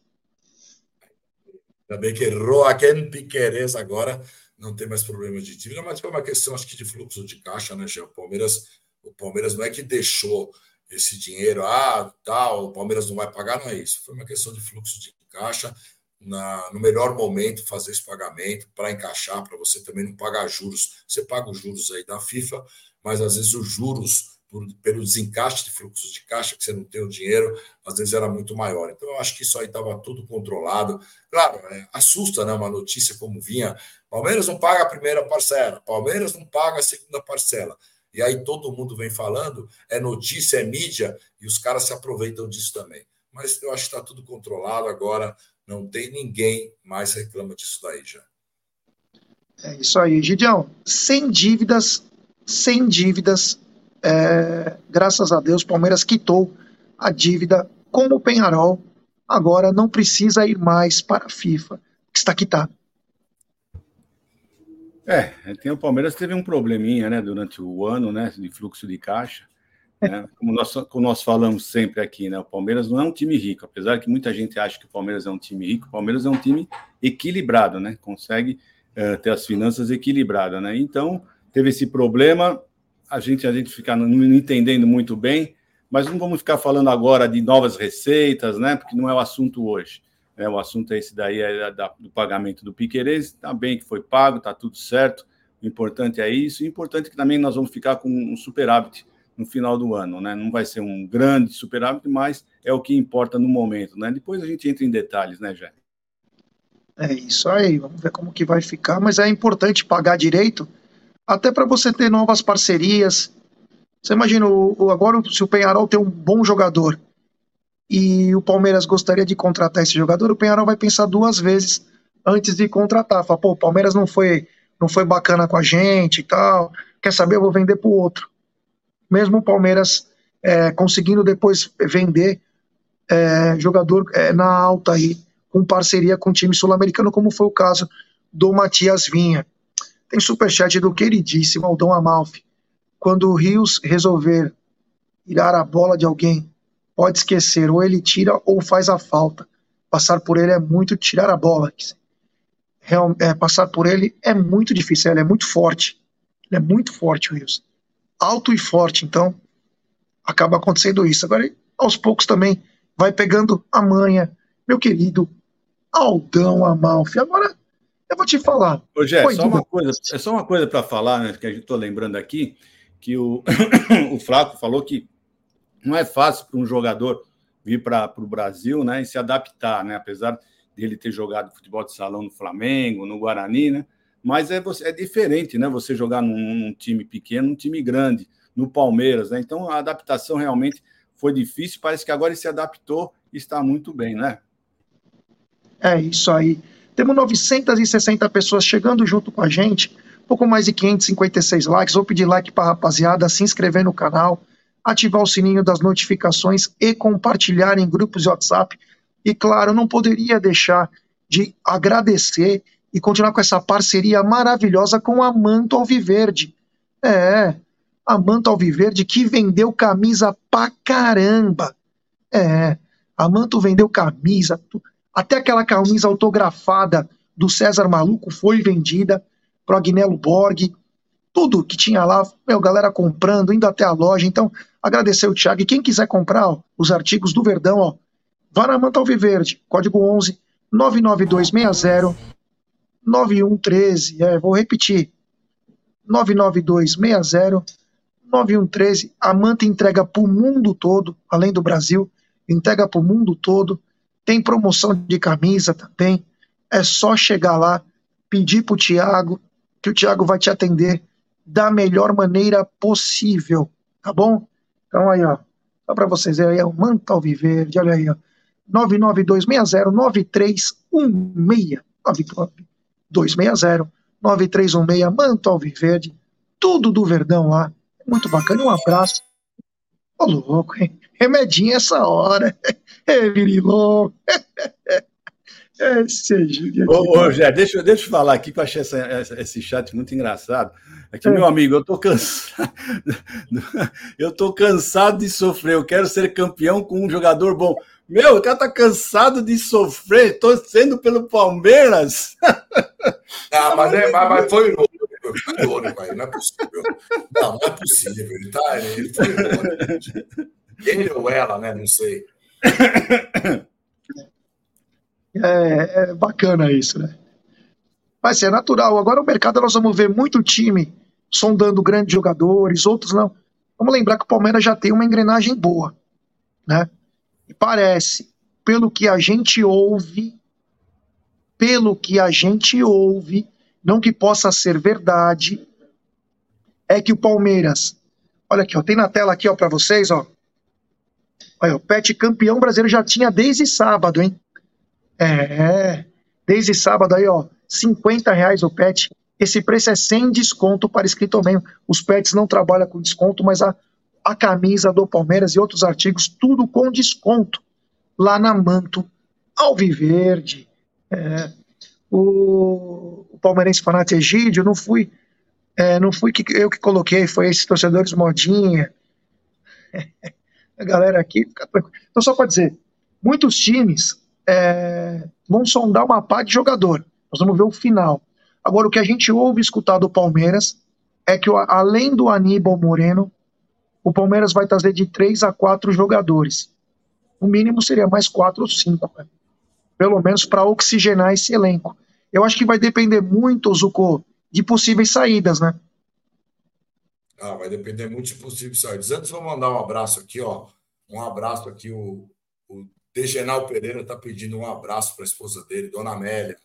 Ainda bem que Joaquim Piquerez agora não tem mais problemas de dívida, mas foi uma questão, acho que, de fluxo de caixa, né, Gê? O Palmeiras, o Palmeiras não é que deixou esse dinheiro, ah, tal, o Palmeiras não vai pagar, não é isso. Foi uma questão de fluxo de caixa, na, no melhor momento fazer esse pagamento para encaixar, para você também não pagar juros. Você paga os juros aí da FIFA, mas às vezes os juros por, pelo desencaixe de fluxos de caixa, que você não tem o dinheiro, às vezes era muito maior. Então, eu acho que isso aí estava tudo controlado. Claro, é, assusta né, uma notícia como vinha: Palmeiras não paga a primeira parcela, Palmeiras não paga a segunda parcela. E aí todo mundo vem falando, é notícia, é mídia, e os caras se aproveitam disso também. Mas eu acho que está tudo controlado agora, não tem ninguém mais reclama disso daí já. É isso aí, Gideão. Sem dívidas, sem dívidas, é, graças a Deus, o Palmeiras quitou a dívida com o Penharol. Agora não precisa ir mais para a FIFA, que está quitado. É, tem o Palmeiras teve um probleminha, né, durante o ano, né, de fluxo de caixa. Né? Como, nós, como nós falamos sempre aqui, né, o Palmeiras não é um time rico, apesar que muita gente acha que o Palmeiras é um time rico, o Palmeiras é um time equilibrado, né, consegue uh, ter as finanças equilibradas, né. Então teve esse problema, a gente a gente fica não entendendo muito bem, mas não vamos ficar falando agora de novas receitas, né? Porque não é o assunto hoje. Né? O assunto é esse daí é da, do pagamento do Piqueires. Está bem que foi pago, está tudo certo. O importante é isso. O importante é que também nós vamos ficar com um superávit no final do ano, né? Não vai ser um grande superávit, mas é o que importa no momento, né? Depois a gente entra em detalhes, né, Jé? É isso aí, vamos ver como que vai ficar, mas é importante pagar direito até para você ter novas parcerias. Você imagina, o, agora se o Penharol tem um bom jogador e o Palmeiras gostaria de contratar esse jogador, o Penharol vai pensar duas vezes antes de contratar. Fala, pô, o Palmeiras não foi, não foi bacana com a gente e tal, quer saber, eu vou vender para o outro. Mesmo o Palmeiras é, conseguindo depois vender é, jogador é, na alta aí, com parceria com o time sul-americano, como foi o caso do Matias Vinha. Tem superchat do queridíssimo Aldão Amalfi. Quando o Rios resolver tirar a bola de alguém, pode esquecer, ou ele tira ou faz a falta. Passar por ele é muito tirar a bola. Real, é, passar por ele é muito difícil, ele é muito forte. Ele é muito forte, o Rios. Alto e forte, então acaba acontecendo isso. Agora, aos poucos também vai pegando a manha, meu querido Aldão Amalfi. Agora eu vou te falar. É só uma coisa, é só uma coisa para falar, né, que a gente estou lembrando aqui, que o, o Flaco falou que não é fácil para um jogador vir para o Brasil né, e se adaptar, né, apesar dele ter jogado futebol de salão no Flamengo, no Guarani, né, mas é, é diferente né, você jogar num, num time pequeno, num time grande, no Palmeiras. Né, então a adaptação realmente foi difícil, parece que agora ele se adaptou e está muito bem, né? É isso aí. Temos 960 pessoas chegando junto com a gente, pouco mais de 556 likes. Vou pedir like para a rapaziada, se inscrever no canal, ativar o sininho das notificações e compartilhar em grupos de WhatsApp. E claro, não poderia deixar de agradecer e continuar com essa parceria maravilhosa com a Manto Alviverde. É, a Manto Alviverde que vendeu camisa pra caramba. É, a Manto vendeu camisa, até aquela camisa autografada do César Maluco foi vendida pro Agnello Borg. Tudo que tinha lá, meu, galera comprando, indo até a loja. Então, agradecer o Thiago. E quem quiser comprar ó, os artigos do Verdão, ó, vá na Manta Alviverde, código 11 99260 9113. É, vou repetir. 99260 9113. A Manta entrega para o mundo todo, além do Brasil, entrega para o mundo todo. Tem promoção de camisa também. É só chegar lá, pedir para o Tiago, que o Tiago vai te atender da melhor maneira possível, tá bom? Então aí, ó, só para vocês verem aí, é o Manta Alviverde, olha aí, ó, 99260-9316, 99260-9316, Manta Alviverde, tudo do Verdão lá, muito bacana, um abraço, ô louco, hein? Remedinho essa hora, é virilão, Esse é Ô, Rogério, deixa, deixa eu falar aqui que eu achei essa, essa, esse chat muito engraçado. É que, é. meu amigo, eu tô cansado. eu tô cansado de sofrer. Eu quero ser campeão com um jogador bom. Meu, o cara tá cansado de sofrer, torcendo pelo Palmeiras. Ah, mas, é, mas, mas foi irônico, não é possível. Não, não é possível. Ele, tá, ele foi irônico. Ele ou ela, né? Não sei. É, é bacana isso, né? Vai ser natural. Agora o mercado nós vamos ver muito time sondando grandes jogadores, outros não. Vamos lembrar que o Palmeiras já tem uma engrenagem boa, né? E parece, pelo que a gente ouve, pelo que a gente ouve, não que possa ser verdade, é que o Palmeiras, olha aqui, ó, tem na tela aqui, para vocês, ó. Olha, o Pet campeão brasileiro já tinha desde sábado, hein? É, desde sábado aí, ó, 50 reais o pet. Esse preço é sem desconto para inscrito mesmo. Os pets não trabalham com desconto, mas a, a camisa do Palmeiras e outros artigos, tudo com desconto. Lá na Manto, Alviverde. É, o, o palmeirense fanático Egídio, não fui, é, não fui que, eu que coloquei, foi esses torcedores modinha. a galera aqui, fica. Então, só para dizer, muitos times é, vão sondar uma pá de jogador. Nós vamos ver o final. Agora, o que a gente ouve escutar do Palmeiras é que, além do Aníbal Moreno, o Palmeiras vai trazer de três a quatro jogadores. O mínimo seria mais quatro ou cinco, né? pelo menos para oxigenar esse elenco. Eu acho que vai depender muito, Zuko, de possíveis saídas, né? Ah, vai depender muito de possíveis saídas. Antes, vou mandar um abraço aqui, ó. Um abraço aqui, o, o Degenal Pereira está pedindo um abraço para a esposa dele, Dona Amélia,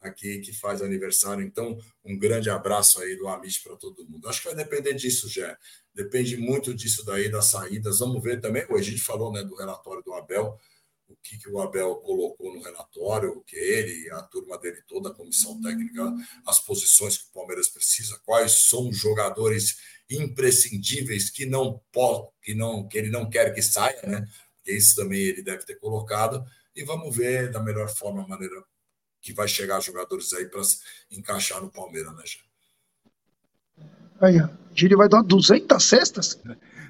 aqui, que faz aniversário. Então, um grande abraço aí do Amit para todo mundo. Acho que vai depender disso, Jé. Depende muito disso daí, das saídas. Vamos ver também. A gente falou né, do relatório do Abel, o que, que o Abel colocou no relatório, o que ele, a turma dele toda, a comissão técnica, as posições que o Palmeiras precisa, quais são os jogadores imprescindíveis que não pode, que não que ele não quer que saia, né? porque isso também ele deve ter colocado, e vamos ver da melhor forma, maneira que vai chegar jogadores aí para encaixar no Palmeiras, né, Jean? Aí, ó. Giri vai dar 200 cestas?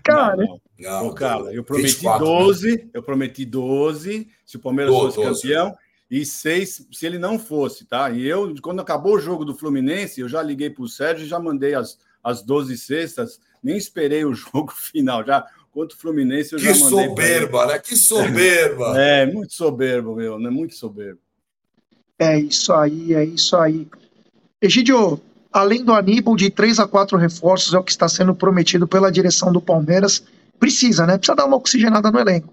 Cara, não, não. Ô, cara, eu prometi 24, 12, né? eu prometi 12 se o Palmeiras 12, fosse 12. campeão e seis se ele não fosse, tá? E eu, quando acabou o jogo do Fluminense, eu já liguei para o Sérgio e já mandei as, as 12 cestas, nem esperei o jogo final, já Quanto o Fluminense, eu que já mandei. Que soberba, né? Que soberba! É, muito soberbo, meu, né? Muito soberbo. É isso aí, é isso aí. Egidio, além do Aníbal, de três a quatro reforços é o que está sendo prometido pela direção do Palmeiras. Precisa, né? Precisa dar uma oxigenada no elenco.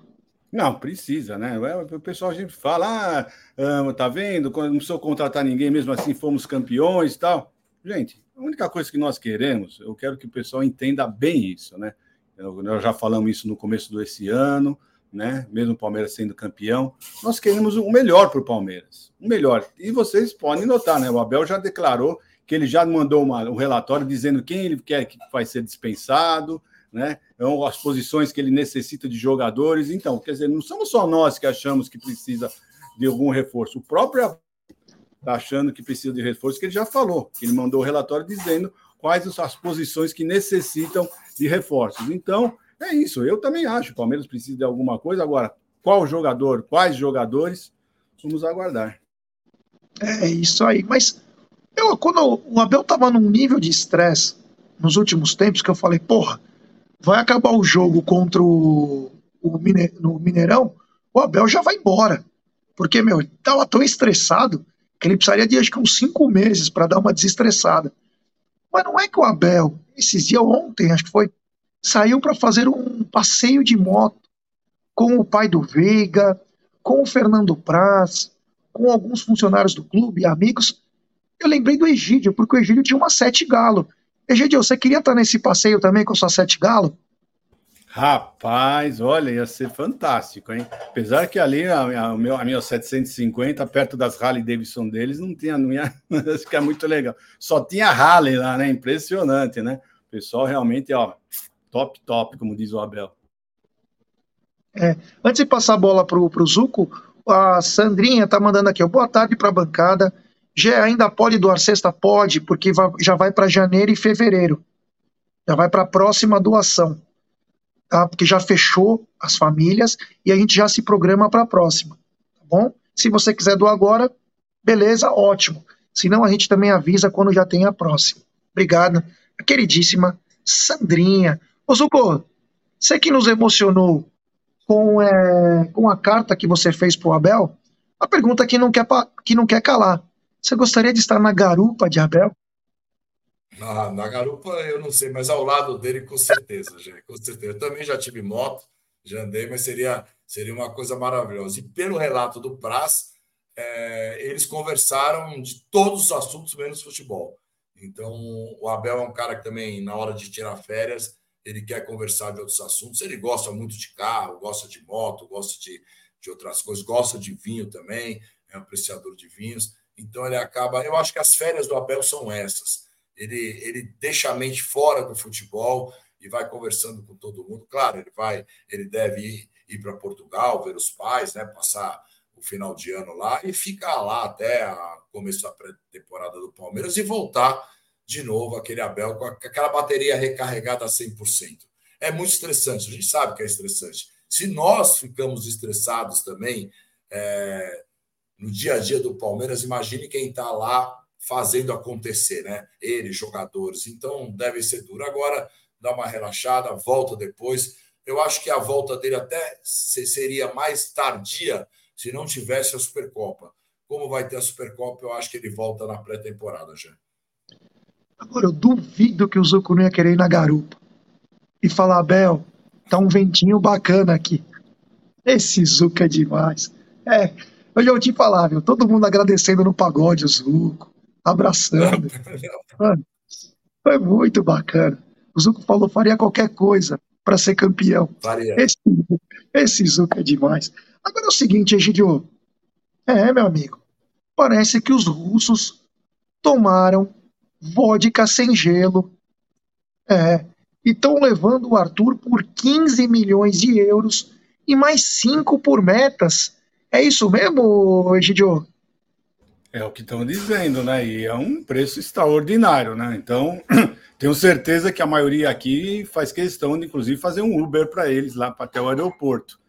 Não, precisa, né? O pessoal sempre fala, ah, tá vendo? Não precisou contratar ninguém, mesmo assim fomos campeões e tal. Gente, a única coisa que nós queremos, eu quero que o pessoal entenda bem isso, né? Nós já falamos isso no começo desse ano, né? Mesmo o Palmeiras sendo campeão, nós queremos o melhor para o Palmeiras, o melhor. E vocês podem notar, né? O Abel já declarou que ele já mandou uma, um relatório dizendo quem ele quer que vai ser dispensado, né? Então, as posições que ele necessita de jogadores. Então, quer dizer, não somos só nós que achamos que precisa de algum reforço. O próprio está achando que precisa de reforço, que ele já falou, que ele mandou o relatório dizendo quais as posições que necessitam de reforços. Então, é isso. Eu também acho. O Palmeiras precisa de alguma coisa. Agora, qual jogador, quais jogadores, vamos aguardar. É isso aí. Mas eu, quando o Abel estava num nível de estresse nos últimos tempos, que eu falei, porra, vai acabar o jogo contra o, o Mine, no Mineirão, o Abel já vai embora. Porque, meu, ele estava tão estressado que ele precisaria de acho que uns cinco meses para dar uma desestressada. Mas não é que o Abel, esses dias ontem, acho que foi, saiu para fazer um passeio de moto com o pai do Veiga, com o Fernando Praz, com alguns funcionários do clube, amigos. Eu lembrei do Egídio, porque o Egídio tinha uma sete galo. Egídio, você queria estar nesse passeio também com sua sete galo? Rapaz, olha, ia ser fantástico, hein? Apesar que ali a, a, minha, a minha 750, perto das Harley Davidson deles, não tinha, não ia, que é muito legal. Só tinha Harley lá, né? Impressionante, né? O pessoal realmente, ó, top, top, como diz o Abel. É, antes de passar a bola pro, pro Zuco, a Sandrinha tá mandando aqui, boa tarde para a bancada. Já ainda pode doar cesta? Pode, porque vai, já vai para janeiro e fevereiro. Já vai para a próxima doação tá? porque já fechou as famílias e a gente já se programa para a próxima, tá bom? Se você quiser doar agora, beleza, ótimo. Senão a gente também avisa quando já tem a próxima. Obrigado, a queridíssima Sandrinha. Ô Zuko, você que nos emocionou com, é, com a carta que você fez para o Abel, a pergunta que não, quer, que não quer calar. Você gostaria de estar na garupa de Abel? Na, na garupa eu não sei, mas ao lado dele com certeza, com certeza. Eu também já tive moto, já andei, mas seria, seria uma coisa maravilhosa. E pelo relato do Praz, é, eles conversaram de todos os assuntos menos futebol. Então, o Abel é um cara que também, na hora de tirar férias, ele quer conversar de outros assuntos. Ele gosta muito de carro, gosta de moto, gosta de, de outras coisas, gosta de vinho também, é um apreciador de vinhos. Então, ele acaba. Eu acho que as férias do Abel são essas ele, ele deixa a mente fora do futebol e vai conversando com todo mundo. Claro, ele vai, ele deve ir, ir para Portugal, ver os pais, né, passar o final de ano lá e ficar lá até a começo da pré-temporada do Palmeiras e voltar de novo aquele Abel com aquela bateria recarregada a 100%. É muito estressante, a gente sabe que é estressante. Se nós ficamos estressados também é, no dia a dia do Palmeiras, imagine quem está lá fazendo acontecer, né? Eles, jogadores. Então deve ser duro. Agora dá uma relaxada, volta depois. Eu acho que a volta dele até seria mais tardia se não tivesse a Supercopa. Como vai ter a Supercopa, eu acho que ele volta na pré-temporada já. Agora, eu duvido que o Zuco não ia querer ir na garupa e falar, Abel, tá um ventinho bacana aqui. Esse Zuco é demais. É, eu já te falar, viu? Todo mundo agradecendo no pagode o Zuco abraçando. Mano, foi muito bacana. O Zuco falou faria qualquer coisa para ser campeão. Faria. Esse, esse Zuco é demais. Agora é o seguinte, Egidio. É, meu amigo. Parece que os russos tomaram vodka sem gelo. É. E estão levando o Arthur por 15 milhões de euros e mais 5 por metas. É isso mesmo, Egidio? É o que estão dizendo, né? E é um preço extraordinário, né? Então, tenho certeza que a maioria aqui faz questão de, inclusive, fazer um Uber para eles lá até o aeroporto,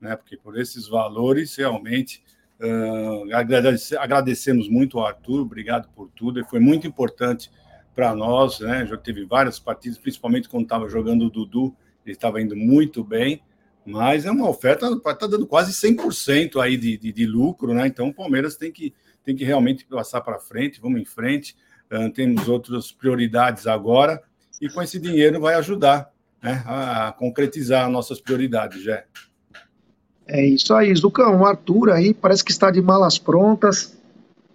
né? Porque por esses valores, realmente, uh, agradece, agradecemos muito ao Arthur, obrigado por tudo, ele foi muito importante para nós, né? Já teve várias partidas, principalmente quando estava jogando o Dudu, ele estava indo muito bem, mas é uma oferta, está dando quase 100% aí de, de, de lucro, né? Então, o Palmeiras tem que tem que realmente passar para frente, vamos em frente, uh, temos outras prioridades agora, e com esse dinheiro vai ajudar né, a, concretizar nossas prioridades, já. É isso aí, Zucão, o Arthur aí parece que está de malas prontas,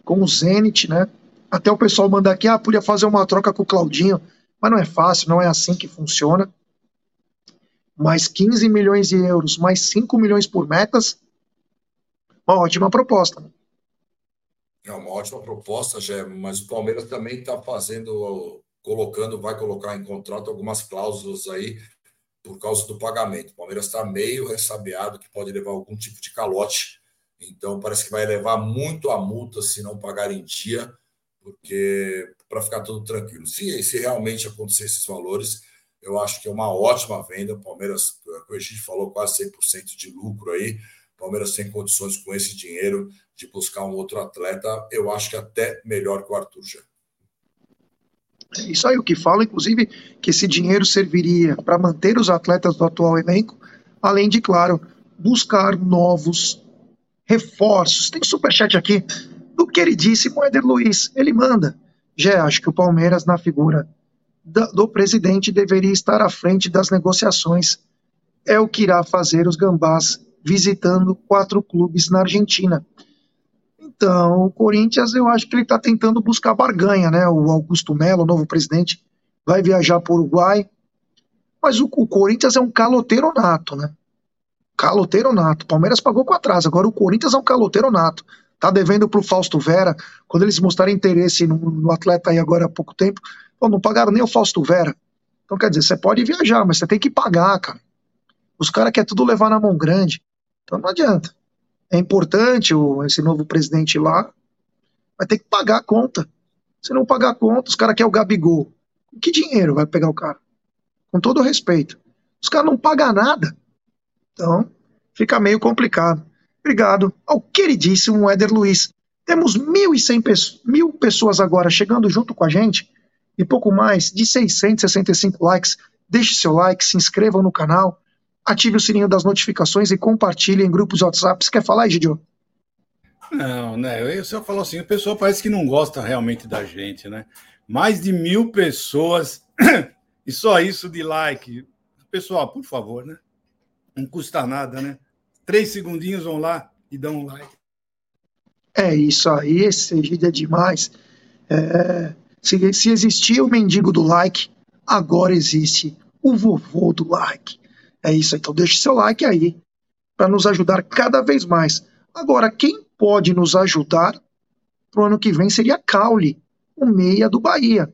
com o Zenit, né? Até o pessoal manda aqui, ah, podia fazer uma troca com o Claudinho, mas não é fácil, não é assim que funciona. Mais 15 milhões de euros, mais 5 milhões por metas, uma ótima proposta. Né? É uma ótima proposta, já, mas o Palmeiras também está fazendo, colocando, vai colocar em contrato algumas cláusulas aí por causa do pagamento. O Palmeiras está meio ressabiado que pode levar algum tipo de calote Então parece que vai levar muito a multa se não pagar em dia, porque para ficar tudo tranquilo. Se, se realmente acontecer esses valores, eu acho que é uma ótima venda. O Palmeiras, a gente falou, quase 100% de lucro aí. O Palmeiras tem condições com esse dinheiro de buscar um outro atleta, eu acho que até melhor que o Arthur já. Isso aí, o que fala, inclusive, que esse dinheiro serviria para manter os atletas do atual elenco, além de, claro, buscar novos reforços. Tem superchat aqui do queridíssimo Éder Luiz. Ele manda. Já acho que o Palmeiras, na figura do presidente, deveria estar à frente das negociações. É o que irá fazer os gambás visitando quatro clubes na Argentina. Então, o Corinthians, eu acho que ele está tentando buscar barganha, né? O Augusto Melo, novo presidente, vai viajar para o Uruguai. Mas o, o, Corinthians é um caloteiro nato, né? Caloteiro nato. Palmeiras pagou com atraso, agora o Corinthians é um caloteiro nato. Tá devendo para o Fausto Vera. Quando eles mostraram interesse no, no, atleta aí agora há pouco tempo, pô, não pagaram nem o Fausto Vera. Então, quer dizer, você pode viajar, mas você tem que pagar, cara. Os caras querem tudo levar na mão grande. Então não adianta é importante o, esse novo presidente lá, vai ter que pagar a conta. Se não pagar a conta, os caras querem o Gabigol. Que dinheiro vai pegar o cara? Com todo respeito. Os caras não pagam nada. Então, fica meio complicado. Obrigado ao queridíssimo Éder Luiz. Temos 1.100 mil pessoas agora chegando junto com a gente e pouco mais de 665 likes. Deixe seu like, se inscreva no canal ative o sininho das notificações e compartilhe em grupos de WhatsApp. Você quer falar, Egidio? Não, né? Eu só falo assim, a pessoa parece que não gosta realmente da gente, né? Mais de mil pessoas e só isso de like. Pessoal, por favor, né? Não custa nada, né? Três segundinhos vão lá e dão um like. É isso aí, esse Egídio é demais. É, se, se existia o mendigo do like, agora existe o vovô do like. É isso, então deixe seu like aí para nos ajudar cada vez mais. Agora, quem pode nos ajudar para o ano que vem seria Caule, o meia do Bahia.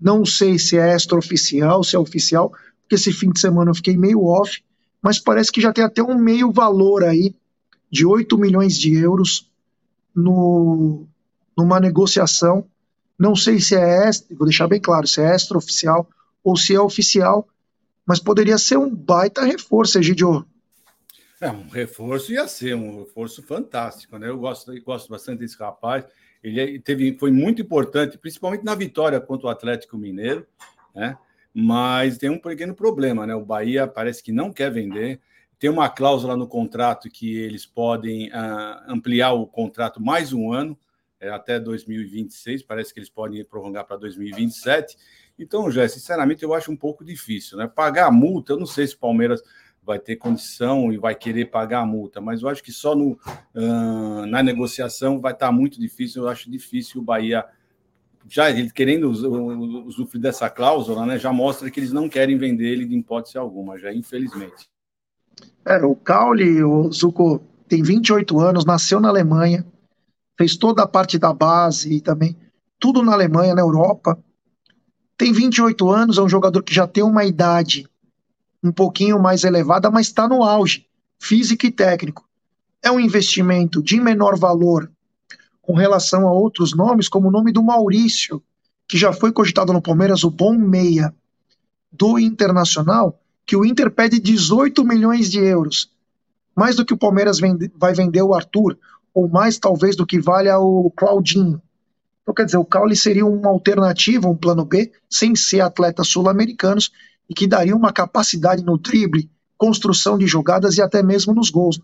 Não sei se é extraoficial, se é oficial, porque esse fim de semana eu fiquei meio off, mas parece que já tem até um meio valor aí de 8 milhões de euros no, numa negociação. Não sei se é, vou deixar bem claro, se é extraoficial ou se é oficial, mas poderia ser um baita reforço, Egidio. É, um reforço ia ser um reforço fantástico, né? Eu gosto, eu gosto bastante desse rapaz. Ele é, teve, foi muito importante, principalmente na vitória contra o Atlético Mineiro, né? Mas tem um pequeno problema, né? O Bahia parece que não quer vender. Tem uma cláusula no contrato que eles podem uh, ampliar o contrato mais um ano, é, até 2026. Parece que eles podem prolongar para 2027. Então, Jé, sinceramente, eu acho um pouco difícil, né? Pagar a multa, eu não sei se o Palmeiras vai ter condição e vai querer pagar a multa, mas eu acho que só no, uh, na negociação vai estar muito difícil. Eu acho difícil o Bahia, já ele querendo usufruir dessa cláusula, né? Já mostra que eles não querem vender ele de hipótese alguma, já infelizmente. É, o Caule, o Zuko, tem 28 anos, nasceu na Alemanha, fez toda a parte da base e também tudo na Alemanha, na Europa tem 28 anos, é um jogador que já tem uma idade um pouquinho mais elevada, mas está no auge, físico e técnico. É um investimento de menor valor com relação a outros nomes, como o nome do Maurício, que já foi cogitado no Palmeiras, o bom meia do Internacional, que o Inter pede 18 milhões de euros. Mais do que o Palmeiras vende, vai vender o Arthur, ou mais talvez do que valha o Claudinho. Então, quer dizer, o Caule seria uma alternativa, um plano B, sem ser atletas sul-americanos, e que daria uma capacidade no drible, construção de jogadas e até mesmo nos gols.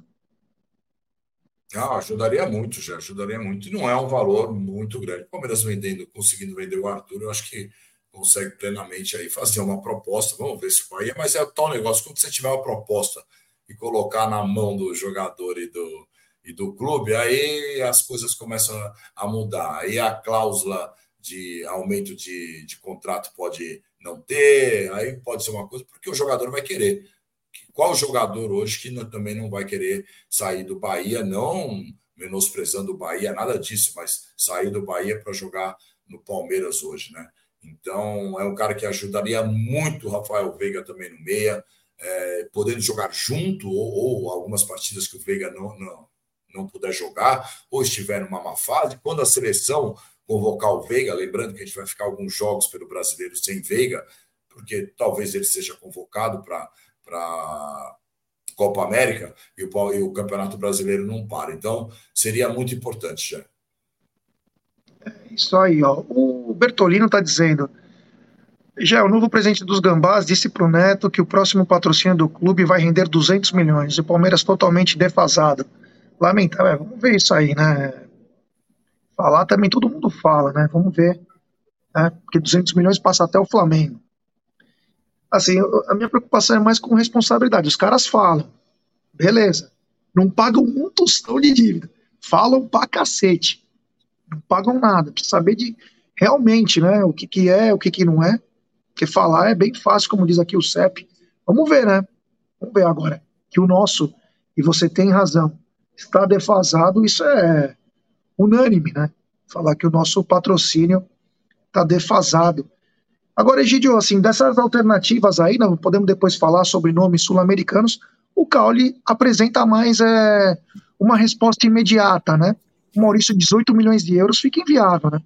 Ah, ajudaria muito, já ajudaria muito. E não é um valor muito grande. O Palmeiras vendendo, conseguindo vender o Arthur, eu acho que consegue plenamente aí fazer uma proposta. Vamos ver se Bahia, mas é o tal negócio, quando você tiver uma proposta e colocar na mão do jogador e do, e do clube, aí as coisas começam a mudar. Aí a cláusula de aumento de, de contrato pode não ter, aí pode ser uma coisa, porque o jogador vai querer. Qual jogador hoje que não, também não vai querer sair do Bahia, não menosprezando o Bahia, nada disso, mas sair do Bahia para jogar no Palmeiras hoje, né? Então é um cara que ajudaria muito o Rafael Veiga também no meia, é, podendo jogar junto ou, ou, algumas partidas que o Veiga não, não, não puder jogar ou estiver numa má fase, quando a seleção convocar o Veiga, lembrando que a gente vai ficar alguns jogos pelo brasileiro sem Veiga, porque talvez ele seja convocado para Copa América e o, e o Campeonato Brasileiro não para. Então, seria muito importante já. É isso aí, ó. O Bertolino está dizendo. Já o novo presidente dos Gambás disse para o Neto que o próximo patrocínio do clube vai render 200 milhões. O Palmeiras totalmente defasado. Lamentável. É, vamos ver isso aí, né? Falar também todo mundo fala, né? Vamos ver. Né? Porque 200 milhões passa até o Flamengo. Assim, a minha preocupação é mais com responsabilidade. Os caras falam, beleza, não pagam um tostão de dívida, falam pra cacete, não pagam nada. Precisa saber de realmente, né, o que, que é, o que, que não é. Porque falar é bem fácil, como diz aqui o CEP. Vamos ver, né? Vamos ver agora. Que o nosso, e você tem razão, está defasado, isso é unânime, né? Falar que o nosso patrocínio está defasado. Agora, Egidio, assim, dessas alternativas aí, não podemos depois falar sobre nomes sul-americanos, o Cauli apresenta mais é, uma resposta imediata, né? O Maurício, 18 milhões de euros fica inviável, né?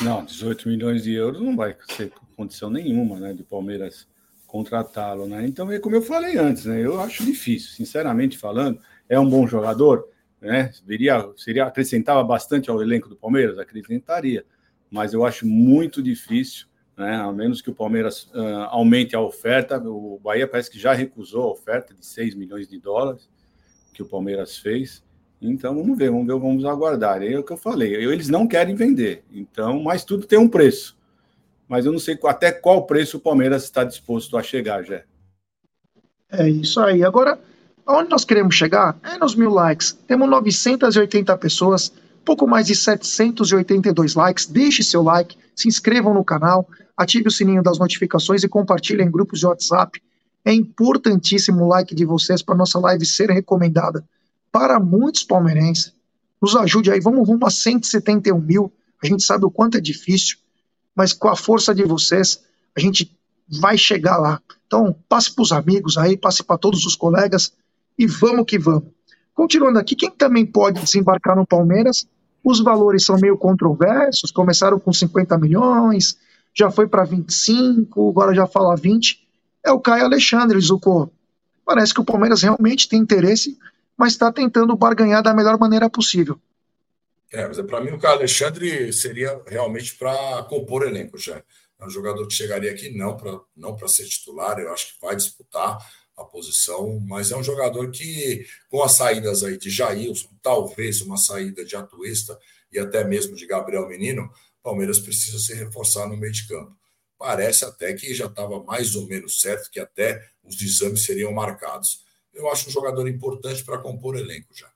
Não, 18 milhões de euros não vai ser condição nenhuma, né, de Palmeiras contratá-lo, né? Então, é como eu falei antes, né? Eu acho difícil, sinceramente falando, é um bom jogador, né? Seria, seria acrescentava bastante ao elenco do Palmeiras, acrescentaria, mas eu acho muito difícil né? A menos que o Palmeiras uh, aumente a oferta, o Bahia parece que já recusou a oferta de 6 milhões de dólares que o Palmeiras fez. Então vamos ver, vamos ver, vamos aguardar. É o que eu falei. Eles não querem vender. Então, mas tudo tem um preço. Mas eu não sei até qual preço o Palmeiras está disposto a chegar, já. É isso aí. Agora, aonde nós queremos chegar? É nos mil likes. Temos 980 pessoas, pouco mais de 782 likes. Deixe seu like, se inscrevam no canal, ative o sininho das notificações e compartilhe em grupos de WhatsApp. É importantíssimo o like de vocês para nossa live ser recomendada para muitos palmeirenses. Nos ajude aí, vamos rumo a 171 mil. A gente sabe o quanto é difícil, mas com a força de vocês, a gente vai chegar lá. Então, passe para os amigos aí, passe para todos os colegas e vamos que vamos. Continuando aqui, quem também pode desembarcar no Palmeiras? Os valores são meio controversos, começaram com 50 milhões, já foi para 25, agora já fala 20, é o Caio Alexandre, Zucco. Parece que o Palmeiras realmente tem interesse, mas está tentando barganhar da melhor maneira possível. É, mas é, para mim o Caio Alexandre seria realmente para compor elenco já. É um jogador que chegaria aqui não para não ser titular, eu acho que vai disputar a posição, mas é um jogador que, com as saídas aí de Jailson, talvez uma saída de Atuesta e até mesmo de Gabriel Menino, Palmeiras precisa se reforçar no meio de campo. Parece até que já estava mais ou menos certo que até os exames seriam marcados. Eu acho um jogador importante para compor elenco já.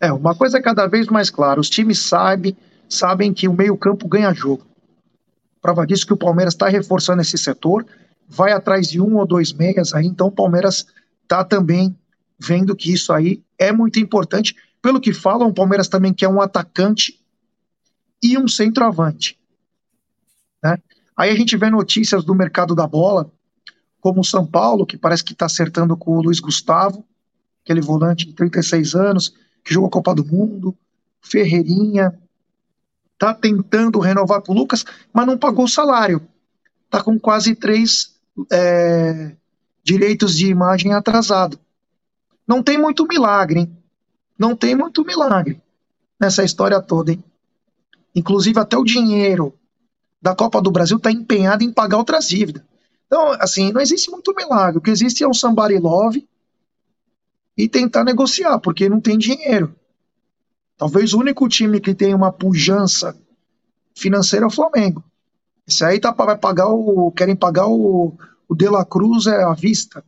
É, uma coisa é cada vez mais clara: os times sabem, sabem que o meio-campo ganha jogo. Prova disso que o Palmeiras está reforçando esse setor, vai atrás de um ou dois meias aí, então o Palmeiras está também vendo que isso aí é muito importante. Pelo que falam, o Palmeiras também quer um atacante e um centroavante. Né? Aí a gente vê notícias do mercado da bola, como o São Paulo, que parece que está acertando com o Luiz Gustavo, aquele volante de 36 anos, que jogou a Copa do Mundo, Ferreirinha, está tentando renovar com o Lucas, mas não pagou o salário. Está com quase três é, direitos de imagem atrasado. Não tem muito milagre, hein? Não tem muito milagre nessa história toda, hein? Inclusive, até o dinheiro da Copa do Brasil está empenhado em pagar outras dívidas. Então, assim, não existe muito milagre. O que existe é um somebody love e tentar negociar, porque não tem dinheiro. Talvez o único time que tem uma pujança financeira é o Flamengo. Esse aí tá, vai pagar o. Querem pagar o, o De La Cruz é à vista.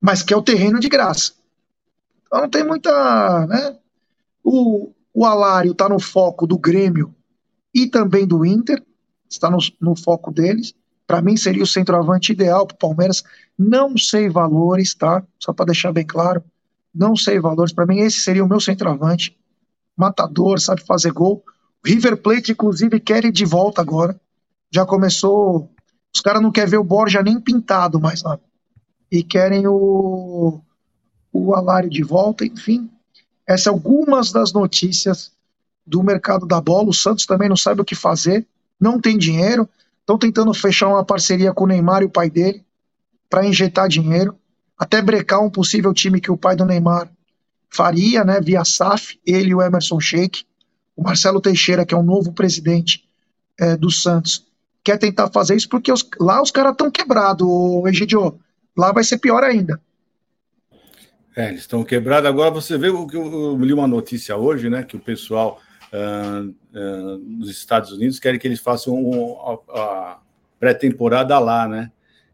Mas quer o terreno de graça. Então não tem muita. Né? O, o Alário está no foco do Grêmio e também do Inter, está no, no foco deles. Para mim seria o centroavante ideal para o Palmeiras. Não sei valores, tá? Só para deixar bem claro. Não sei valores. Para mim, esse seria o meu centroavante. Matador, sabe fazer gol. River Plate, inclusive, quer ir de volta agora. Já começou. Os caras não querem ver o Borja nem pintado mais lá. E querem o, o Alário de volta, enfim. Essas algumas das notícias do mercado da bola. O Santos também não sabe o que fazer, não tem dinheiro. Estão tentando fechar uma parceria com o Neymar e o pai dele para injetar dinheiro, até brecar um possível time que o pai do Neymar faria, né, via SAF, ele e o Emerson Sheik. O Marcelo Teixeira, que é o novo presidente é, do Santos, quer tentar fazer isso porque os, lá os caras estão quebrados, Egidio. Lá vai ser pior ainda. É, eles estão quebrados. Agora você vê o que eu, li uma notícia hoje, né? Que o pessoal uh, uh, nos Estados Unidos quer que eles façam um, a, a pré-temporada lá, né?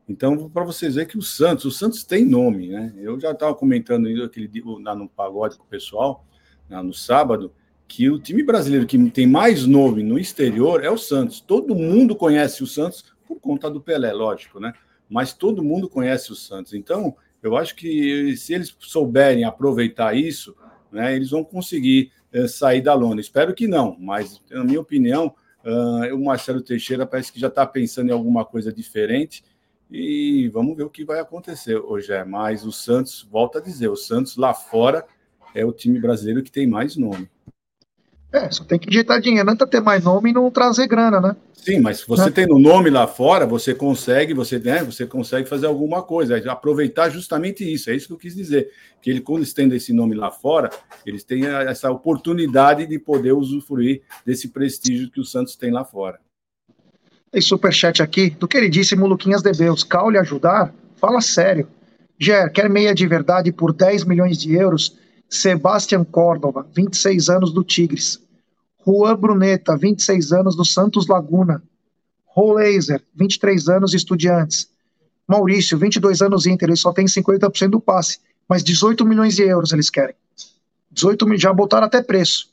Então, para vocês verem que o Santos, o Santos tem nome, né? Eu já estava comentando aquele lá no pagode com o pessoal, no sábado, que o time brasileiro que tem mais nome no exterior é o Santos. Todo mundo conhece o Santos por conta do Pelé, lógico, né? Mas todo mundo conhece o Santos. Então, eu acho que se eles souberem aproveitar isso, né, eles vão conseguir uh, sair da lona. Espero que não, mas, na minha opinião, uh, o Marcelo Teixeira parece que já está pensando em alguma coisa diferente e vamos ver o que vai acontecer hoje. É, mas o Santos, volta a dizer, o Santos lá fora é o time brasileiro que tem mais nome. É, só tem que injetar dinheiro, não ter mais nome e não trazer grana, né? Sim, mas se você tem o nome lá fora, você consegue, você, né, você consegue fazer alguma coisa, aproveitar justamente isso, é isso que eu quis dizer. Que ele, quando eles têm esse nome lá fora, eles têm essa oportunidade de poder usufruir desse prestígio que o Santos tem lá fora. Tem superchat aqui do queridíssimo Luquinhas Debeus. Caule ajudar? Fala sério. Ger, quer meia de verdade por 10 milhões de euros? Sebastian Córdova, 26 anos do Tigres. Juan Bruneta, 26 anos do Santos Laguna. Laser, 23 anos Estudiantes. Maurício, 22 anos Inter, ele só tem 50% do passe, mas 18 milhões de euros eles querem. 18 milhões, já botaram até preço.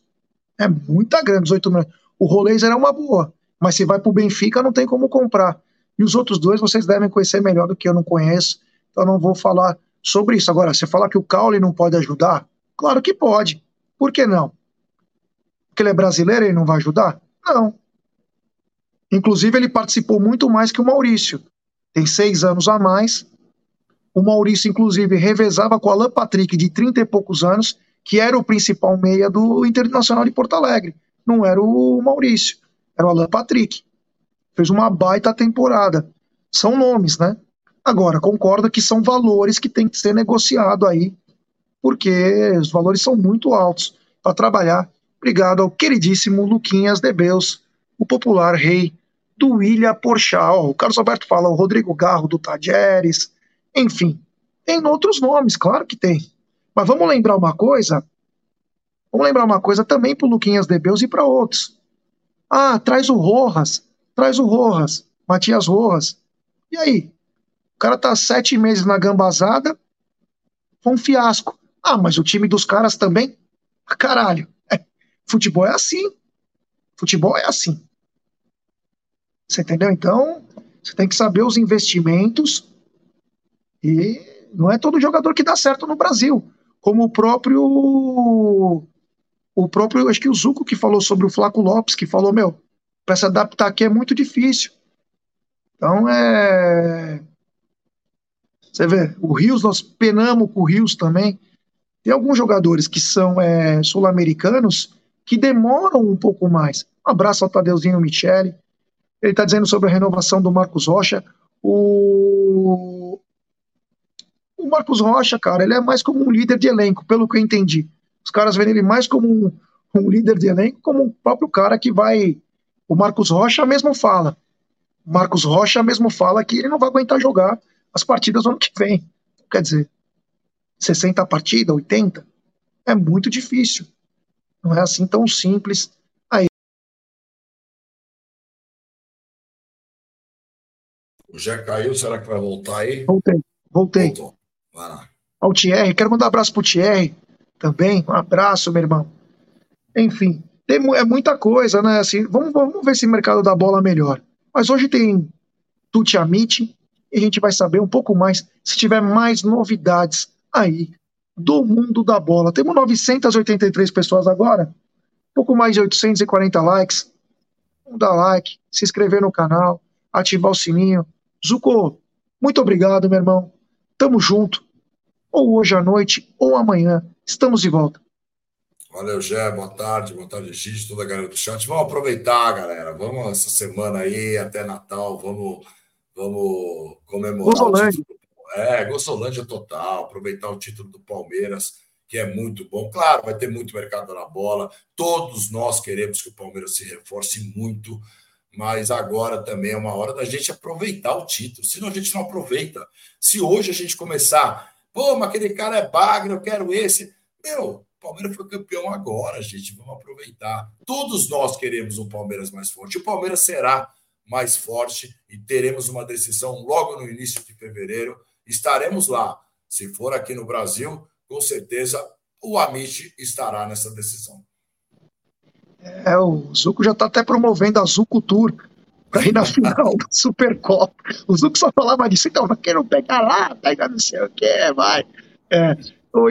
É muita grana, 18 milhões. O Laser é uma boa, mas se vai para o Benfica não tem como comprar. E os outros dois vocês devem conhecer melhor do que eu não conheço, então não vou falar sobre isso. Agora, você falar que o Caule não pode ajudar, Claro que pode. Por que não? Porque ele é brasileiro e ele não vai ajudar? Não. Inclusive, ele participou muito mais que o Maurício. Tem seis anos a mais. O Maurício, inclusive, revezava com o Alan Patrick, de 30 e poucos anos, que era o principal meia do Internacional de Porto Alegre. Não era o Maurício, era o Alan Patrick. Fez uma baita temporada. São nomes, né? Agora, concordo que são valores que tem que ser negociado aí porque os valores são muito altos para trabalhar. Obrigado ao queridíssimo Luquinhas de Beus, o popular rei do Ilha Porchal. O Carlos Alberto fala o Rodrigo Garro do Tajeres, enfim. Tem outros nomes, claro que tem. Mas vamos lembrar uma coisa? Vamos lembrar uma coisa também para o Luquinhas de Beus e para outros. Ah, traz o Rojas, traz o Rojas, Matias Rojas. E aí? O cara tá sete meses na gambazada, foi um fiasco. Ah, mas o time dos caras também? Caralho. Futebol é assim. Futebol é assim. Você entendeu? Então, você tem que saber os investimentos e não é todo jogador que dá certo no Brasil. Como o próprio. O próprio, acho que o Zuco que falou sobre o Flaco Lopes, que falou, meu, para se adaptar aqui é muito difícil. Então é. Você vê, o Rios, nós penamos com o Rios também. Tem alguns jogadores que são é, sul-americanos que demoram um pouco mais. Um abraço ao Tadeuzinho Michele. Ele está dizendo sobre a renovação do Marcos Rocha. O... o Marcos Rocha, cara, ele é mais como um líder de elenco, pelo que eu entendi. Os caras veem ele mais como um, um líder de elenco, como o próprio cara que vai. O Marcos Rocha mesmo fala. O Marcos Rocha mesmo fala que ele não vai aguentar jogar as partidas no ano que vem. Quer dizer, 60 partidas, 80, é muito difícil. Não é assim tão simples. Já caiu, será que vai voltar aí? Voltei, voltei. Voltou. Vai lá. Ao Thierry, quero mandar um abraço pro Thierry também. Um abraço, meu irmão. Enfim, tem, é muita coisa, né? Assim, vamos, vamos ver se o mercado da bola melhor. Mas hoje tem Tuti Amit e a gente vai saber um pouco mais se tiver mais novidades aí do mundo da bola. Temos 983 pessoas agora, pouco mais de 840 likes. Vamos dar like, se inscrever no canal, ativar o sininho. Zuko, muito obrigado, meu irmão. Tamo junto. Ou hoje à noite, ou amanhã, estamos de volta. Valeu, Gé. Boa tarde, boa tarde, Gigi, toda a galera do chat. Vamos aproveitar, galera. Vamos essa semana aí, até Natal, vamos, vamos comemorar. Gozolândia. É, Gossolândia total, aproveitar o título do Palmeiras, que é muito bom. Claro, vai ter muito mercado na bola. Todos nós queremos que o Palmeiras se reforce muito, mas agora também é uma hora da gente aproveitar o título. Senão a gente não aproveita. Se hoje a gente começar, pô, mas aquele cara é bagre, eu quero esse. Meu, o Palmeiras foi campeão agora, gente. Vamos aproveitar. Todos nós queremos um Palmeiras mais forte. O Palmeiras será mais forte e teremos uma decisão logo no início de fevereiro. Estaremos lá. Se for aqui no Brasil, com certeza o Amit estará nessa decisão. É, o Zuco já está até promovendo a Zuco Tour para ir na final da Supercopa. O Zuco só falava disso, então, quem não pegar lá, pega não sei o que, vai. É. Ô,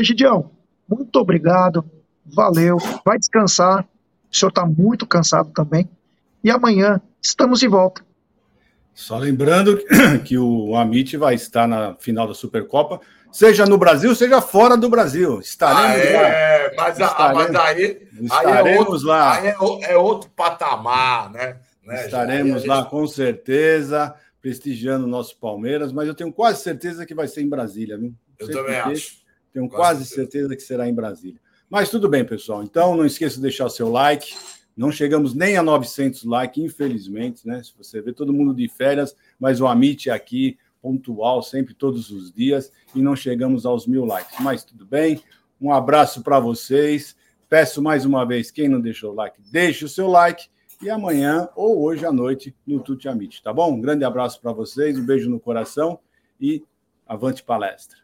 muito obrigado, valeu, vai descansar. O senhor está muito cansado também. E amanhã estamos de volta. Só lembrando que o Amit vai estar na final da Supercopa, seja no Brasil, seja fora do Brasil. Estaremos ah, é, lá. Mas, estaremos, mas aí, estaremos aí é outro, lá. Aí é, é, outro patamar, né? né estaremos lá com certeza, prestigiando o nosso Palmeiras, mas eu tenho quase certeza que vai ser em Brasília, viu? Eu também acho. Tenho quase, quase certeza. certeza que será em Brasília. Mas tudo bem, pessoal. Então, não esqueça de deixar o seu like. Não chegamos nem a 900 likes, infelizmente, né? Se você vê todo mundo de férias, mas o Amit é aqui, pontual, sempre, todos os dias, e não chegamos aos mil likes. Mas tudo bem. Um abraço para vocês. Peço mais uma vez, quem não deixou o like, deixe o seu like. E amanhã ou hoje à noite no Tuti Amit, tá bom? Um grande abraço para vocês, um beijo no coração e avante palestra.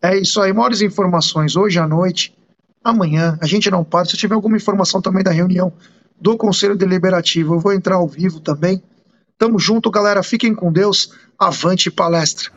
É isso aí, maiores informações hoje à noite amanhã. A gente não para. Se tiver alguma informação também da reunião do Conselho Deliberativo, eu vou entrar ao vivo também. Tamo junto, galera. Fiquem com Deus. Avante palestra.